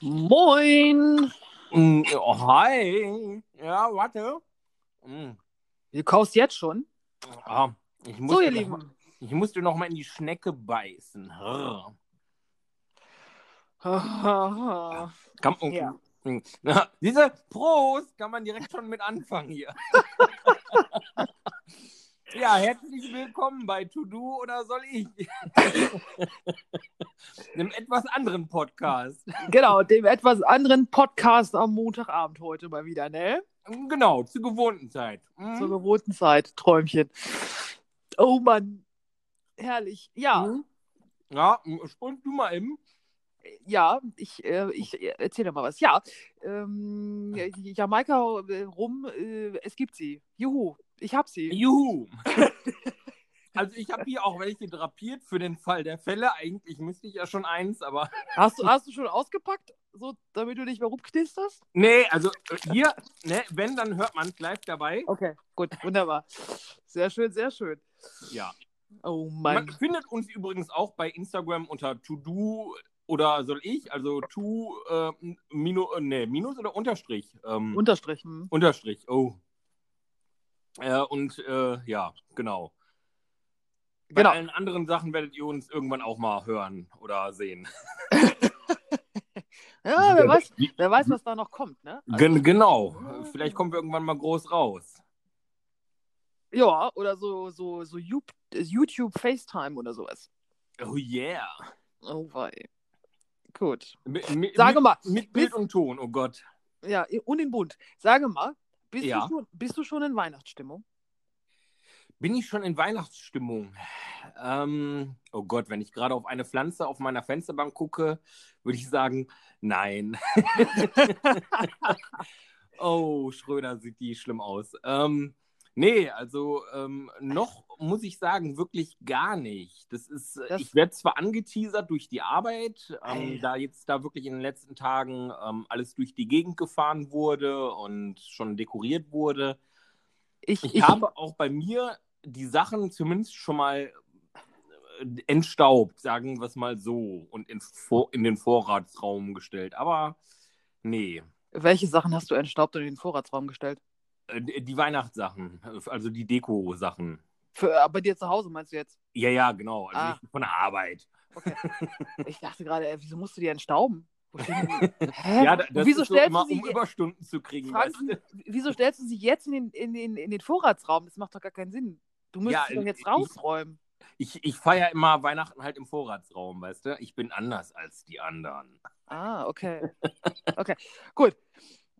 Moin! Mm, oh, hi. Ja, warte. Mm. Du kaust jetzt schon? Ah, ich So, musste ihr noch Lieben. Mal, ich musste noch mal in die Schnecke beißen. Rrr. ja. Ja. Mm. Ja, Diese Prost kann man direkt schon mit anfangen hier. ja, herzlich willkommen bei To Do oder soll ich? Einem etwas anderen Podcast. Genau, dem etwas anderen Podcast am Montagabend heute mal wieder, ne? Genau, zur gewohnten Zeit. Mm. Zur gewohnten Zeit, Träumchen. Oh Mann, herrlich. Ja, Mhm. Ja, spund du mal eben. ja, ich, äh, ich erzähle mal was. Ja, ähm, Jamaika äh, rum, äh, es gibt sie. Juhu, ich hab sie. Juhu. Also ich habe hier auch welche drapiert für den Fall der Fälle. Eigentlich müsste ich ja schon eins, aber Hast du, hast du schon ausgepackt, so, damit du nicht mehr rumknisterst? nee, also äh, hier, ne, wenn, dann hört man es live dabei. Okay, gut, wunderbar. Sehr schön, sehr schön. Ja. Oh Man Mann. findet uns übrigens auch bei Instagram unter To-Do oder soll ich, also To, äh, Minus, nee, Minus oder Unterstrich? Ähm, Unterstrich. hm. Unterstrich, oh. Äh, und äh, ja, genau. Bei Genau. allen anderen Sachen werdet ihr uns irgendwann auch mal hören oder sehen. Ja, wer weiß, wer weiß, was da noch kommt, ne? Also, Gen genau. Vielleicht kommen wir irgendwann mal groß raus. ja, oder so, so, so You- YouTube FaceTime oder sowas. Oh yeah. Oh wei. Gut. Mi- Sage mit, mal, Mit Bild und Ton, oh Gott. Ja, und in Bund. Sage mal, bist, Ja. du, schon, bist du schon in Weihnachtsstimmung? Bin ich schon in Weihnachtsstimmung? Ähm, oh Gott, wenn ich gerade auf eine Pflanze auf meiner Fensterbank gucke, würde ich sagen, nein. oh, Schröder sieht die schlimm aus. Ähm, nee, also ähm, noch muss ich sagen, wirklich gar nicht. Das ist, äh, Das- ich werde zwar angeteasert durch die Arbeit, ähm, da jetzt da wirklich in den letzten Tagen ähm, alles durch die Gegend gefahren wurde und schon dekoriert wurde. Ich, Ich, habe auch bei mir die Sachen zumindest schon mal äh, entstaubt, sagen wir es mal so, und in, Vor in den Vorratsraum gestellt. Aber nee, Welche Sachen hast du entstaubt und in den Vorratsraum gestellt? Äh, die Weihnachtssachen, also die Deko-Sachen. Äh, bei dir zu Hause meinst du jetzt? Ja, ja, genau. Also Ah. nicht von der Arbeit. Okay. ich dachte gerade, ey, wieso musst du die entstauben? Hä? Ja, das wieso ist so stellst immer, um Überstunden zu kriegen. Frank, Weißt du? wieso stellst du sie jetzt in den, in, den, in den Vorratsraum? Das macht doch gar keinen Sinn. Du müsstest Ja, doch jetzt rausräumen. Ich, ich feiere immer Weihnachten halt im Vorratsraum, weißt du? Ich bin anders als die anderen. Ah, okay. Okay, gut.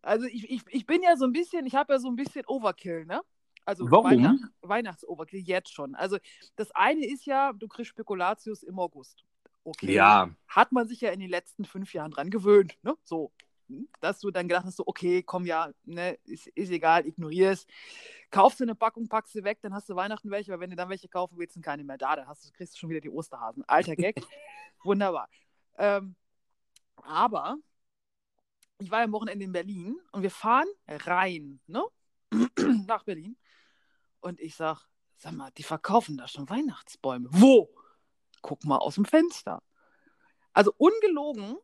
Also ich, ich, ich bin ja so ein bisschen, ich habe ja so ein bisschen Overkill, ne? Also Warum? Weihnacht, Weihnachts-Overkill jetzt schon. Also das eine ist ja, du kriegst Spekulatius im August. Okay. Ja, Hat man sich ja in den letzten fünf Jahren dran gewöhnt, ne? So. Hm? Dass du dann gedacht hast, so, okay, komm ja, ne, ist, ist egal, ignorier es. Kaufst du eine Packung, packst sie weg, dann hast du Weihnachten welche, weil wenn du dann welche kaufen willst, sind keine mehr da. Dann hast du, kriegst du schon wieder die Osterhasen. Alter Gag. Wunderbar. Ähm, aber ich war ja am Wochenende in Berlin und wir fahren rein, ne? Nach Berlin. Und ich sag, sag mal, die verkaufen da schon Weihnachtsbäume. Wo? Guck mal aus dem Fenster. Also ungelogen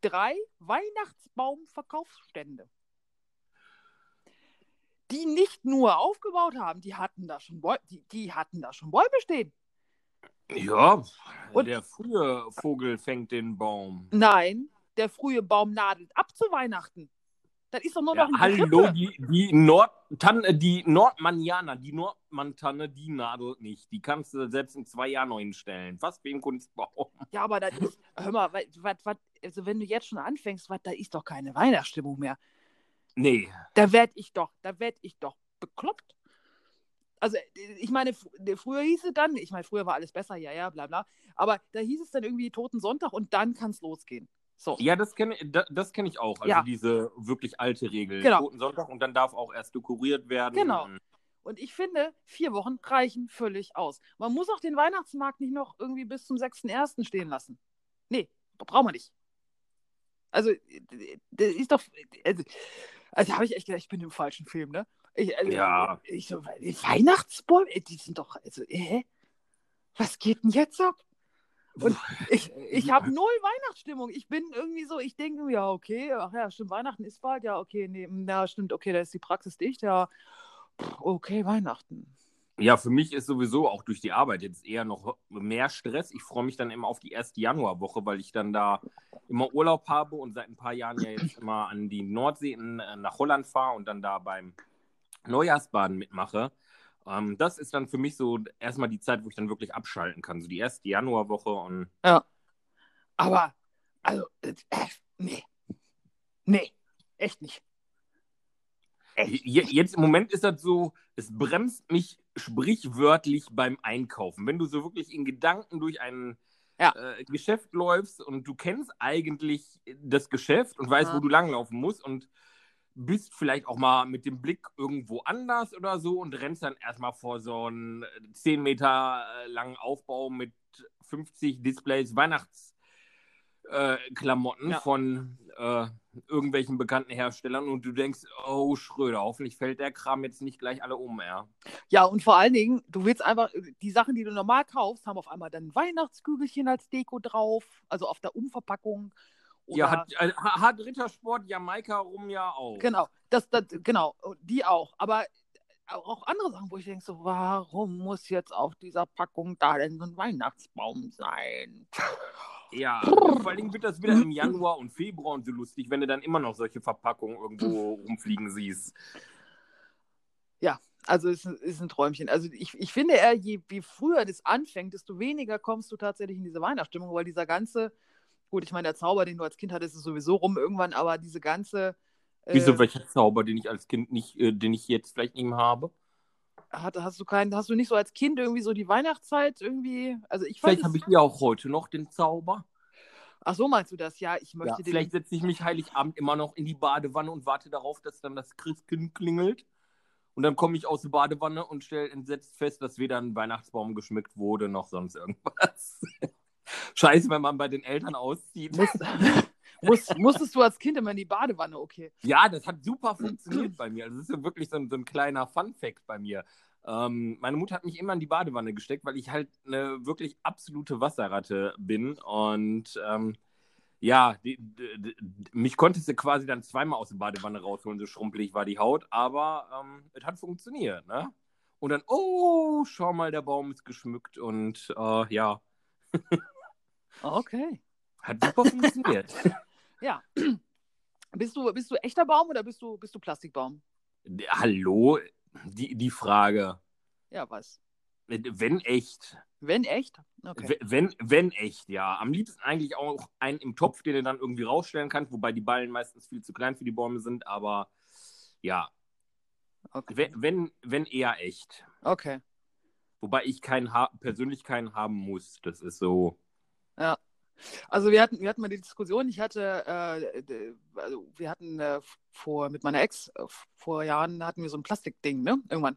drei Weihnachtsbaumverkaufsstände. Die nicht nur aufgebaut haben, die hatten da schon, Bäu die, die hatten da schon Bäume stehen. ja. Und- der frühe Vogel fängt den Baum. Nein, der frühe Baum nadelt ab zu Weihnachten. Das ist doch nur Ja, noch ein hallo, die, die, Nordtanne, die Nordmannianer, die Nordmantanne, die nadelt nicht. Die kannst du selbst in zwei Jahren noch hinstellen. Was für ein Kunstbaum. Ja, aber das ist, hör mal, was, was, also wenn du jetzt schon anfängst, was, da ist doch keine Weihnachtsstimmung mehr. Nee. Da werd ich doch, da werd ich doch bekloppt. Also, ich meine, fr- früher hieß es dann, ich meine, früher war alles besser, ja, ja, bla, bla. Aber da hieß es dann irgendwie Toten Sonntag und dann kann es losgehen. So. Ja, das kenne das, das kenn ich auch. Also Ja. diese wirklich alte Regel. Genau. Toten Sonntag und dann darf auch erst dekoriert werden. Genau. Und ich finde, vier Wochen reichen völlig aus. Man muss auch den Weihnachtsmarkt nicht noch irgendwie bis zum 6.1. stehen lassen. Nee, braucht man nicht. Also, das ist doch. Also, also habe ich echt gedacht, ich bin im falschen Film, ne? Ich, also, Ja. Ich so, Weihnachtsbäume, die sind doch. Also, äh, was geht denn jetzt ab? Und ich, ich habe null Weihnachtsstimmung. Ich bin irgendwie so, ich denke, ja, okay, ach ja, stimmt, Weihnachten ist bald, ja, okay, nee, ja, stimmt, okay, da ist die Praxis dicht, ja, okay, Weihnachten. Ja, für mich ist sowieso auch durch die Arbeit jetzt eher noch mehr Stress. Ich freue mich dann immer auf die erste Januarwoche, weil ich dann da immer Urlaub habe und seit ein paar Jahren ja jetzt immer an die Nordsee in, äh, nach Holland fahre und dann da beim Neujahrsbaden mitmache. Ähm, das ist dann für mich so erstmal die Zeit, wo ich dann wirklich abschalten kann. So die erste Januarwoche und. Ja. Aber, also, äh, nee. Nee, echt nicht. Echt? Jetzt im Moment ist das so, es bremst mich sprichwörtlich beim Einkaufen. Wenn du so wirklich in Gedanken durch ein ja. äh, Geschäft läufst und du kennst eigentlich das Geschäft und weißt, ja. wo du langlaufen musst und bist vielleicht auch mal mit dem Blick irgendwo anders oder so und rennst dann erstmal vor so einen 10 Meter äh, langen Aufbau mit 50 Displays Weihnachtsklamotten äh, ja. von äh, irgendwelchen bekannten Herstellern und du denkst, oh Schröder, hoffentlich fällt der Kram jetzt nicht gleich alle um, ja. Ja, und vor allen Dingen, du willst einfach, die Sachen, die du normal kaufst, haben auf einmal dann Weihnachtskügelchen als Deko drauf, also auf der Umverpackung. Ja, hat, äh, hat Rittersport Jamaika rum ja auch. Genau, das, das, genau, die auch. Aber auch andere Sachen, wo ich denke, so, warum muss jetzt auf dieser Packung da denn so ein Weihnachtsbaum sein? Ja, vor Dingen wird das wieder im Januar und Februar und so lustig, wenn du dann immer noch solche Verpackungen irgendwo rumfliegen siehst. Ja, also es ist, ist ein Träumchen. Also ich, ich finde eher, je wie früher das anfängt, desto weniger kommst du tatsächlich in diese Weihnachtsstimmung, weil dieser ganze Gut, ich meine, der Zauber, den du als Kind hattest, ist sowieso rum irgendwann, aber diese ganze. Äh, Wieso welcher Zauber, den ich als Kind nicht, äh, den ich jetzt vielleicht nicht mehr habe? Hat, hast du keinen, hast du nicht so als Kind irgendwie so die Weihnachtszeit irgendwie? Also ich Vielleicht habe ich ja auch heute noch den Zauber. Ach so meinst du das? Ja, ich möchte ja, den. Vielleicht setze ich mich Heiligabend immer noch in die Badewanne und warte darauf, dass dann das Christkind klingelt. Und dann komme ich aus der Badewanne und stelle entsetzt fest, dass weder ein Weihnachtsbaum geschmückt wurde noch sonst irgendwas. Scheiße, wenn man bei den Eltern auszieht. Muss, muss, musstest du als Kind immer in die Badewanne, okay? Ja, das hat super funktioniert bei mir. Also das ist ja wirklich so ein, so ein kleiner Fun-Fact bei mir. Ähm, meine Mutter hat mich immer in die Badewanne gesteckt, weil ich halt eine wirklich absolute Wasserratte bin. Und ähm, ja, die, die, die, mich konntest du quasi dann zweimal aus der Badewanne rausholen, so schrumpelig war die Haut. Aber ähm, es hat funktioniert, ne? Und dann, oh, schau mal, der Baum ist geschmückt und äh, ja. Okay. Hat super funktioniert. ja. Bist du, bist du echter Baum oder bist du, bist du Plastikbaum? Hallo? Die, die Frage. Ja, was? Wenn echt. Wenn echt? Okay. Wenn, wenn echt, ja. Am liebsten eigentlich auch einen im Topf, den du dann irgendwie rausstellen kannst, wobei die Ballen meistens viel zu klein für die Bäume sind, aber ja. Okay. Wenn, wenn, wenn eher echt. Okay. Wobei ich keinen persönlich keinen haben muss. Das ist so. Ja. Also wir hatten, wir hatten mal die Diskussion, ich hatte, äh, also wir hatten äh, vor, mit meiner Ex, äh, vor Jahren hatten wir so ein Plastikding, ne? Irgendwann.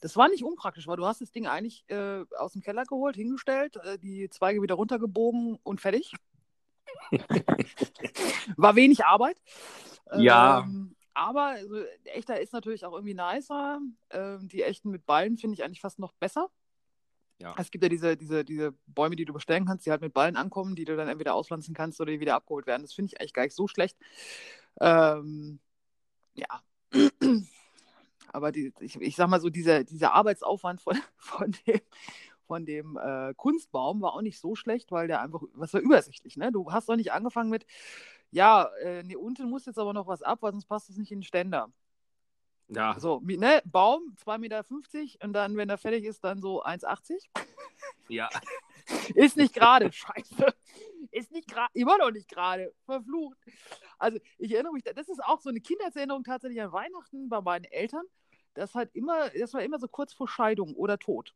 Das war nicht unpraktisch, weil du hast das Ding eigentlich äh, aus dem Keller geholt, hingestellt, äh, die Zweige wieder runtergebogen und fertig. war wenig Arbeit. Ja. Ähm, aber also, echter ist natürlich auch irgendwie nicer. Ähm, die echten mit Ballen finde ich eigentlich fast noch besser. Ja. Es gibt ja diese, diese, diese Bäume, die du bestellen kannst, die halt mit Ballen ankommen, die du dann entweder auspflanzen kannst oder die wieder abgeholt werden. Das finde ich eigentlich gar nicht so schlecht. Ähm, ja. Aber die, ich, ich sag mal so, dieser, dieser Arbeitsaufwand von, von dem, von dem äh, Kunstbaum war auch nicht so schlecht, weil der einfach, was war übersichtlich, ne? Du hast doch nicht angefangen mit, ja, äh, nee, unten muss jetzt aber noch was ab, weil sonst passt das nicht in den Ständer. Ja. So, ne, Baum, 2,50 Meter und dann, wenn er fertig ist, dann so 1,80. Ja. ist nicht gerade, scheiße. Ist nicht gerade, immer noch nicht gerade, verflucht. Also, ich erinnere mich, das ist auch so eine Kindheitserinnerung tatsächlich an Weihnachten bei meinen Eltern. Das halt immer, das war immer so kurz vor Scheidung oder Tod.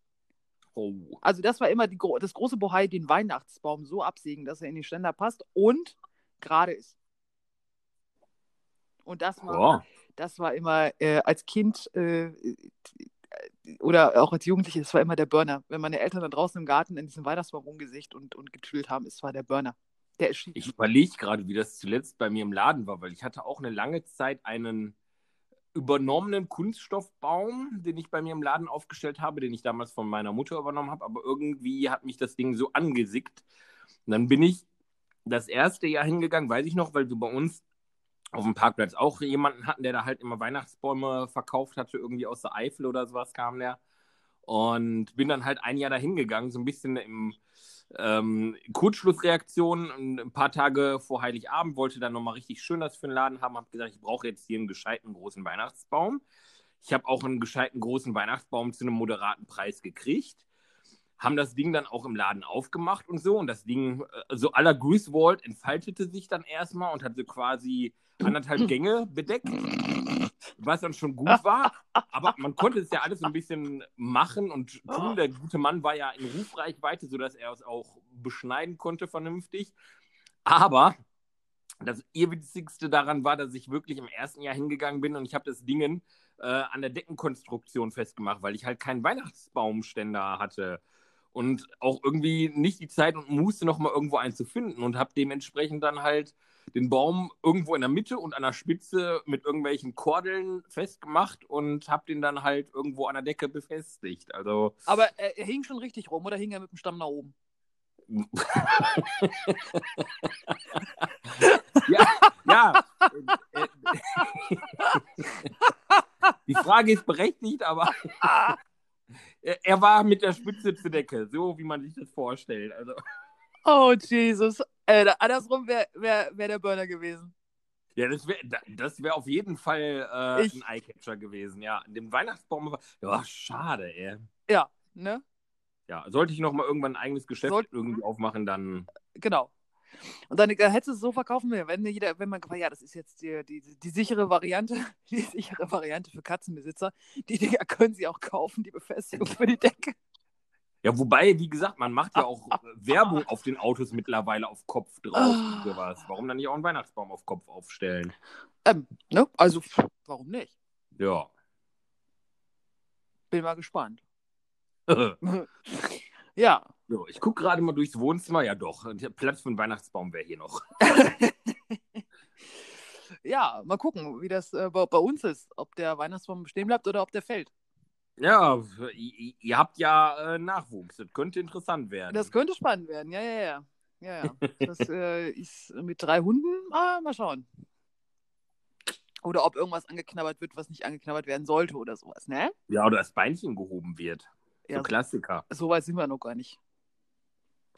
Oh. Also, das war immer die, das große Bohai, den Weihnachtsbaum so absägen, dass er in die Ständer passt und gerade ist. Und das war, oh das war immer äh, als Kind äh, oder auch als Jugendliche, das war immer der Burner. Wenn meine Eltern da draußen im Garten in diesem Weihnachtsbaum rumgesicht und, und getüdelt haben, es war der Burner. Der ist ich überlege gerade, wie das zuletzt bei mir im Laden war, weil ich hatte auch eine lange Zeit einen übernommenen Kunststoffbaum, den ich bei mir im Laden aufgestellt habe, den ich damals von meiner Mutter übernommen habe, aber irgendwie hat mich das Ding so angesickt Und dann bin ich das erste Jahr hingegangen, weiß ich noch, weil wir bei uns auf dem Parkplatz auch jemanden hatten, der da halt immer Weihnachtsbäume verkauft hatte, irgendwie aus der Eifel oder sowas kam der. Und bin dann halt ein Jahr dahin gegangen, so ein bisschen im ähm, Kurzschlussreaktion. Ein paar Tage vor Heiligabend wollte dann nochmal richtig schön das für den Laden haben. Habe gesagt, ich brauche jetzt hier einen gescheiten großen Weihnachtsbaum. Ich habe auch einen gescheiten großen Weihnachtsbaum zu einem moderaten Preis gekriegt haben das Ding dann auch im Laden aufgemacht und so. Und das Ding, äh, so aller Griswold, entfaltete sich dann erstmal und hatte quasi anderthalb Gänge bedeckt, was dann schon gut war. Aber man konnte es ja alles so ein bisschen machen und tun. Der gute Mann war ja in Rufreichweite, sodass er es auch beschneiden konnte vernünftig. Aber das Irrwitzigste daran war, dass ich wirklich im ersten Jahr hingegangen bin und ich habe das Ding äh, an der Deckenkonstruktion festgemacht, weil ich halt keinen Weihnachtsbaumständer hatte und auch irgendwie nicht die Zeit und Muße, noch mal irgendwo einen zu finden und habe dementsprechend dann halt den Baum irgendwo in der Mitte und an der Spitze mit irgendwelchen Kordeln festgemacht und habe den dann halt irgendwo an der Decke befestigt. Also Aber er, er hing schon richtig rum oder hing er mit dem Stamm nach oben? ja, ja. Die Frage ist berechtigt, aber er war mit der Spitze zur Decke, so wie man sich das vorstellt. Also. Oh, Jesus. Äh, andersrum wäre wär, wär der Burner gewesen. Ja, das wäre das wär auf jeden Fall äh, ein Eyecatcher gewesen, ja. Dem Weihnachtsbaum Ja, schade, ey. Ja, ne? Ja, sollte ich noch mal irgendwann ein eigenes Geschäft Soll... irgendwie aufmachen, dann. Genau. Und dann äh, hättest du es so verkaufen, wenn jeder, wenn man, ja, das ist jetzt die, die, die sichere Variante, die sichere Variante für Katzenbesitzer. Die Dinger können sie auch kaufen, die Befestigung für die Decke. Ja, wobei, wie gesagt, man macht ja auch Werbung auf den Autos mittlerweile auf Kopf drauf und sowas. Warum dann nicht auch einen Weihnachtsbaum auf Kopf aufstellen? Ähm, ne? Also, warum nicht? Ja. Bin mal gespannt. ja. So, ich gucke gerade mal durchs Wohnzimmer. Ja, doch. Platz für einen Weihnachtsbaum wäre hier noch. ja, mal gucken, wie das äh, bei, bei, uns ist. Ob der Weihnachtsbaum stehen bleibt oder ob der fällt. Ja, ihr, ihr habt ja äh, Nachwuchs. Das könnte interessant werden. Das könnte spannend werden, ja, ja, ja. Ja, ja. Das äh, ist mit drei Hunden. Ah, mal schauen. Oder ob irgendwas angeknabbert wird, was nicht angeknabbert werden sollte oder sowas, ne? Ja, oder das Beinchen gehoben wird. Ja, so Klassiker. So weit sind wir noch gar nicht.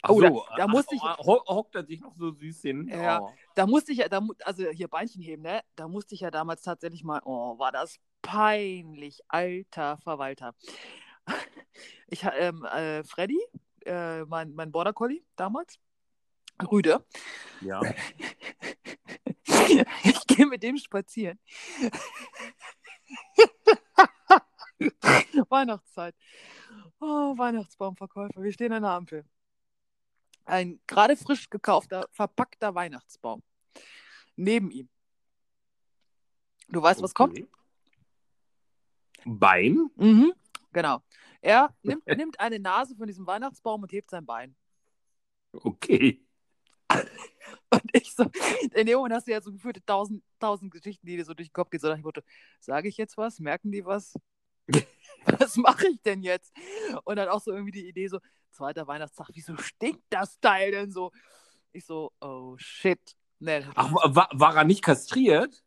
Ach oh, so, da, da musste ich. Hockt er sich noch so süß hin? Ja, oh. da musste ich ja, da, also hier Beinchen heben, ne? Da musste ich ja damals tatsächlich mal, oh, war das peinlich, alter Verwalter. Ich, ähm, äh, Freddy, äh, mein, mein Border Collie damals, Rüde. Ja. ich gehe mit dem spazieren. Weihnachtszeit. Oh, Weihnachtsbaumverkäufer. Wir stehen an der Ampel. Ein gerade frisch gekaufter, verpackter Weihnachtsbaum. Neben ihm. Du weißt, okay. was kommt? Bein? Mhm, genau. Er nimmt, nimmt eine Nase von diesem Weihnachtsbaum und hebt sein Bein. Okay. Und ich so, in dem Moment hast du ja so gefühlte tausend, tausend Geschichten, die dir so durch den Kopf gehen. So nach dem Motto, sage ich jetzt was? Merken die was? was mache ich denn jetzt? Und dann auch so irgendwie die Idee so, zweiter Weihnachtstag, wieso stinkt das Teil denn so? Ich so, oh shit. Nee, Ach, war, war er nicht kastriert?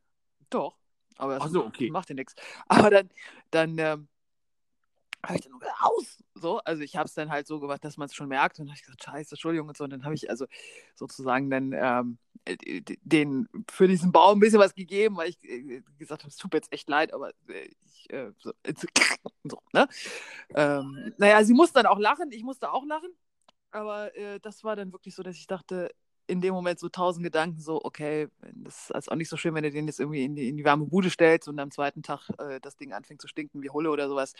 Doch, aber das so, okay. macht ja nichts. Aber dann, dann ähm, habe ich dann nur aus. So, also ich habe es dann halt so gemacht, dass man es schon merkt. Und dann habe ich gesagt, scheiße, Entschuldigung und so. Und dann habe ich also sozusagen dann ähm, äh, den für diesen Baum ein bisschen was gegeben, weil ich äh, gesagt habe, es tut mir jetzt echt leid, aber äh, ich, äh, so, so, ne? Ähm, naja, sie musste dann auch lachen, ich musste auch lachen. Aber äh, das war dann wirklich so, dass ich dachte, in dem Moment so tausend Gedanken, so, okay, das ist auch nicht so schön, wenn du den jetzt irgendwie in die, in die warme Bude stellst und am zweiten Tag äh, das Ding anfängt zu stinken wie Hulle oder sowas.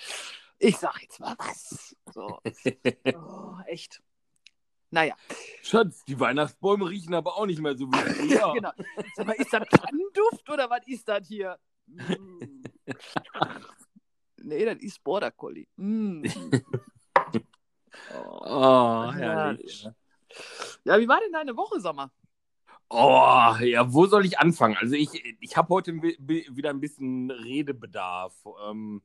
Ich sag jetzt mal was. So. oh, echt. Naja. Schatz, die Weihnachtsbäume riechen aber auch nicht mehr so wie früher. genau. Sag mal, ist das Tannenduft oder was ist das hier? Mm. nee, das ist Border Collie. Mm. Oh, oh herrlich. Ja. Ja, wie war denn deine Woche, Sommer? Oh, ja, wo soll ich anfangen? Also ich, ich habe heute wieder ein bisschen Redebedarf. Ähm,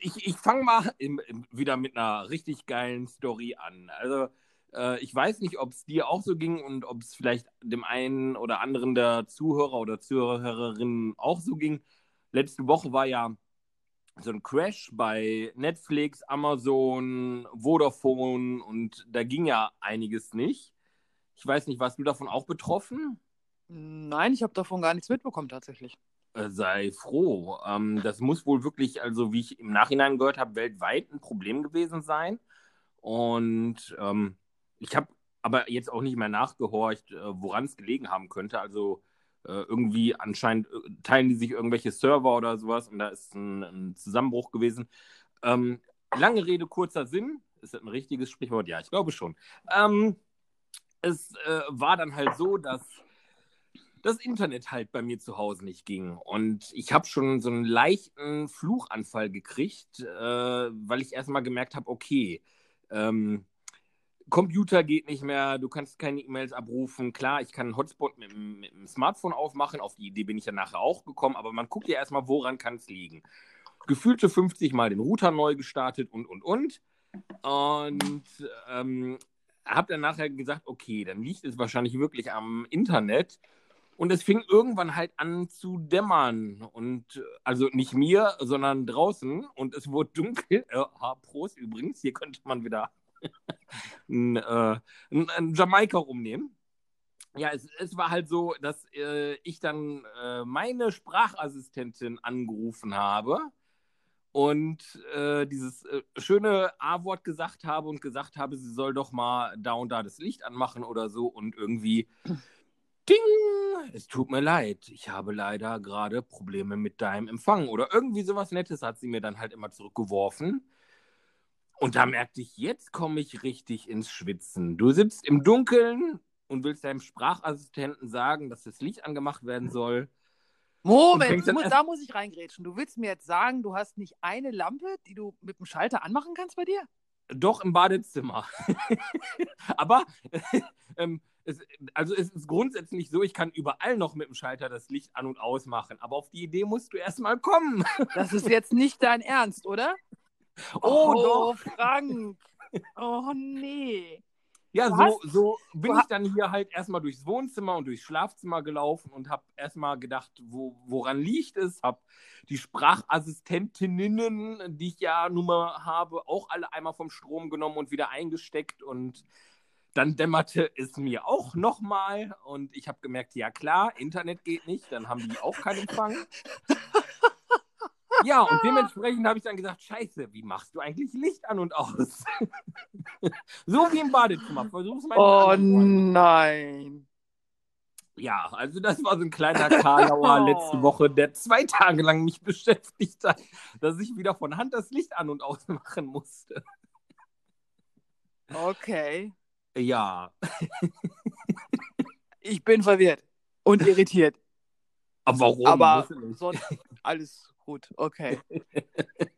ich ich fange mal im, im, wieder mit einer richtig geilen Story an. Also Äh, ich weiß nicht, ob es dir auch so ging und ob es vielleicht dem einen oder anderen der Zuhörer oder Zuhörerinnen auch so ging. Letzte Woche war ja so ein Crash bei Netflix, Amazon, Vodafone und da ging ja einiges nicht. Ich weiß nicht, warst du davon auch betroffen? Nein, ich habe davon gar nichts mitbekommen tatsächlich. Äh, sei froh. Ähm, das muss wohl wirklich, also wie ich im Nachhinein gehört habe, weltweit ein Problem gewesen sein. Und ähm, ich habe aber jetzt auch nicht mehr nachgehorcht, äh, woran es gelegen haben könnte. Also irgendwie anscheinend äh, teilen die sich irgendwelche Server oder sowas und da ist ein, ein Zusammenbruch gewesen. Ähm, lange Rede, kurzer Sinn. Ist das ein richtiges Sprichwort? Ja, ich glaube schon. Ähm, es äh, war dann halt so, dass das Internet halt bei mir zu Hause nicht ging. Und ich habe schon so einen leichten Fluchanfall gekriegt, äh, weil ich erstmal gemerkt habe, okay, ähm, Computer geht nicht mehr, du kannst keine E-Mails abrufen. Klar, ich kann einen Hotspot mit, mit, dem Smartphone aufmachen, auf die Idee bin ich ja nachher auch gekommen, aber man guckt ja erstmal, woran kann es liegen. Gefühlte 50 Mal den Router neu gestartet und, und, und. Und ähm, habe dann nachher gesagt, okay, dann liegt es wahrscheinlich wirklich am Internet. Und es fing irgendwann halt an zu dämmern. Und also nicht mir, sondern draußen. Und es wurde dunkel. Äh, Prost übrigens, hier könnte man wieder ein, äh, ein, Jamaika rumnehmen. Ja, es, es, war halt so, dass äh, ich dann äh, meine Sprachassistentin angerufen habe und äh, dieses äh, schöne A-Wort gesagt habe und gesagt habe, sie soll doch mal da und da das Licht anmachen oder so und irgendwie Ding, es tut mir leid, ich habe leider gerade Probleme mit deinem Empfang oder irgendwie sowas Nettes hat sie mir dann halt immer zurückgeworfen. Und da merkte ich, jetzt komme ich richtig ins Schwitzen. Du sitzt im Dunkeln und willst deinem Sprachassistenten sagen, dass das Licht angemacht werden soll. Moment, muss, da muss ich reingrätschen. Du willst mir jetzt sagen, du hast nicht eine Lampe, die du mit dem Schalter anmachen kannst bei dir? Doch, im Badezimmer. Aber ähm, es, also es ist grundsätzlich so, ich kann überall noch mit dem Schalter das Licht an- und ausmachen. Aber auf die Idee musst du erstmal kommen. Das ist jetzt nicht dein Ernst, oder? Oh, oh doch. Frank. Oh nee. Ja, so, so bin ich dann hier halt erstmal durchs Wohnzimmer und durchs Schlafzimmer gelaufen und habe erstmal gedacht, wo, woran liegt es? Habe die Sprachassistentinnen, die ich ja nun mal habe, auch alle einmal vom Strom genommen und wieder eingesteckt und dann dämmerte es mir auch nochmal und ich habe gemerkt, ja klar, Internet geht nicht, dann haben die auch keinen Empfang. Ja, und dementsprechend habe ich dann gesagt, scheiße, wie machst du eigentlich Licht an und aus? so wie im Badezimmer. Versuch's mal. Oh nein. Ja, also das war so ein kleiner Karlauer letzte Woche, der zwei Tage lang mich beschäftigt hat, dass ich wieder von Hand das Licht an und aus machen musste. Okay. Ja. ich bin verwirrt und irritiert. Aber warum? Aber sonst alles gut, okay.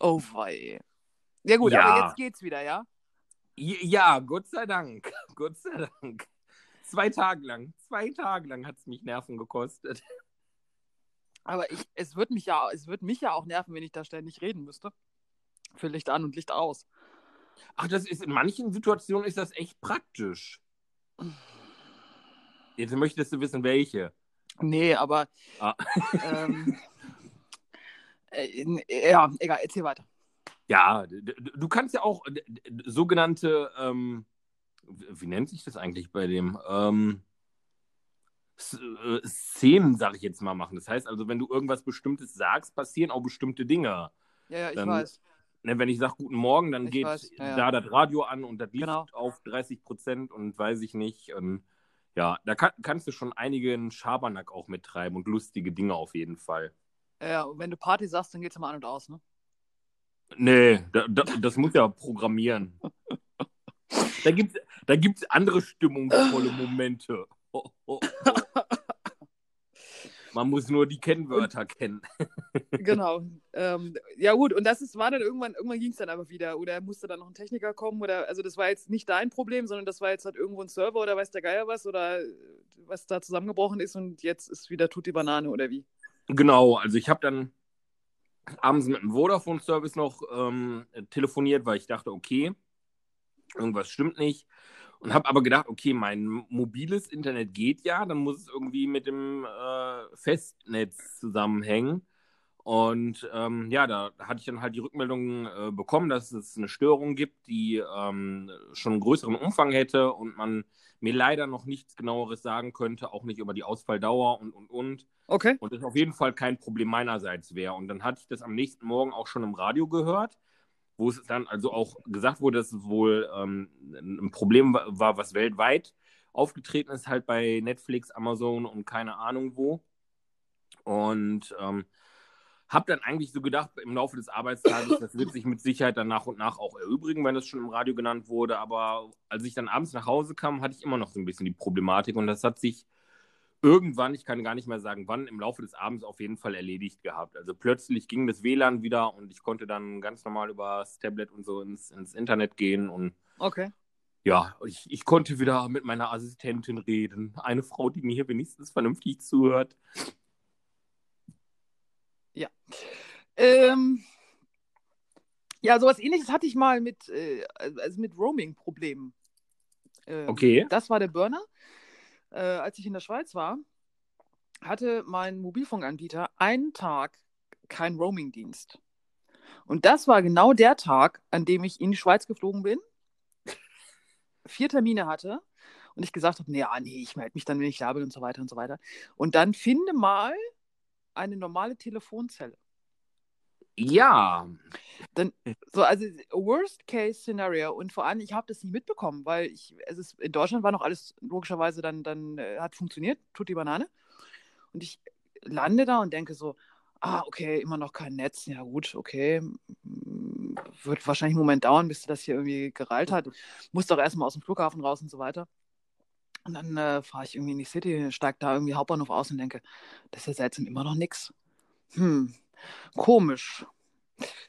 oh wei. Ja gut, ja. aber jetzt geht's wieder, ja? Ja, Gott sei Dank. Gott sei Dank. Zwei Tage lang. Zwei Tage lang hat es mich Nerven gekostet. Aber ich, es wird mich ja, es wird mich ja auch nerven, wenn ich da ständig reden müsste. Für Licht an und Licht aus. Ach, das ist in manchen Situationen ist das echt praktisch. Jetzt möchtest du wissen, welche. Nee, aber. Ah. Ähm, äh, ja, egal, erzähl weiter. Ja, du kannst ja auch sogenannte, ähm, wie nennt sich das eigentlich bei dem? Ähm, äh, Szenen, sag ich jetzt mal, machen. Das heißt also, wenn du irgendwas Bestimmtes sagst, passieren auch bestimmte Dinge. Ja, ja, ich dann, weiß. Ne, wenn ich sage Guten Morgen, dann ich geht ja, ja. da das Radio an und das Licht genau. auf 30 Prozent und weiß ich nicht. Und ja, da kann, kannst du schon einigen Schabernack auch mittreiben und lustige Dinge auf jeden Fall. Ja, und wenn du Party sagst, dann geht's immer an und aus, ne? Nee, da, da, das muss ja programmieren. da gibt es da gibt's andere stimmungsvolle Momente. Oh, oh. Man muss nur die Kennwörter kennen. genau. Ähm, ja, gut, und das ist, war dann irgendwann, irgendwann ging es dann aber wieder. Oder musste dann noch ein Techniker kommen? Oder also das war jetzt nicht dein Problem, sondern das war jetzt halt irgendwo ein Server oder weiß der Geier was oder was da zusammengebrochen ist und jetzt ist wieder Tutti Banane oder wie? Genau, also ich habe dann abends mit dem Vodafone-Service noch ähm, telefoniert, weil ich dachte, okay, irgendwas stimmt nicht. Und habe aber gedacht, okay, mein mobiles Internet geht ja, dann muss es irgendwie mit dem äh, Festnetz zusammenhängen. Und ähm, ja, da hatte ich dann halt die Rückmeldung äh, bekommen, dass es eine Störung gibt, die ähm, schon einen größeren Umfang hätte und man mir leider noch nichts genaueres sagen könnte, auch nicht über die Ausfalldauer und und und. Okay. Und das auf jeden Fall kein Problem meinerseits wäre. Und dann hatte ich das am nächsten Morgen auch schon im Radio gehört, wo es dann also auch gesagt wurde, dass es wohl ähm, ein Problem war, was weltweit aufgetreten ist, halt bei Netflix, Amazon und keine Ahnung wo. Und ähm, habe dann eigentlich so gedacht, im Laufe des Arbeitstages, das wird sich mit Sicherheit dann nach und nach auch erübrigen, wenn das schon im Radio genannt wurde. Aber als ich dann abends nach Hause kam, hatte ich immer noch so ein bisschen die Problematik und das hat sich irgendwann, ich kann gar nicht mehr sagen wann, im Laufe des Abends auf jeden Fall erledigt gehabt. Also plötzlich ging das WLAN wieder und ich konnte dann ganz normal über das Tablet und so ins, ins Internet gehen und okay. ja, ich, ich konnte wieder mit meiner Assistentin reden. Eine Frau, die mir hier wenigstens vernünftig zuhört. Ja. Ähm, ja, sowas ähnliches hatte ich mal mit, äh, also mit Roaming-Problemen. Ähm, okay. Das war der Burner. Äh, als ich in der Schweiz war, hatte mein Mobilfunkanbieter einen Tag keinen Roaming-Dienst. Und das war genau der Tag, an dem ich in die Schweiz geflogen bin, vier Termine hatte und ich gesagt habe, nee, ah, nee, ich melde mich dann, wenn ich da bin und so weiter und so weiter. Und dann finde mal eine normale Telefonzelle. Ja. Dann, so, also Worst-Case-Szenario und vor allem, ich habe das nicht mitbekommen, weil ich, es ist, in Deutschland war noch alles logischerweise dann, dann äh, hat funktioniert, tut die Banane. Und ich lande da und denke so, ah, okay, immer noch kein Netz, ja gut, okay, wird wahrscheinlich einen Moment dauern, bis das hier irgendwie gereilt hat. Muss doch erstmal aus dem Flughafen raus und so weiter. Und dann äh, fahre ich irgendwie in die City, steige da irgendwie Hauptbahnhof aus und denke, das ist ja seltsam, immer noch nichts. Hm, komisch.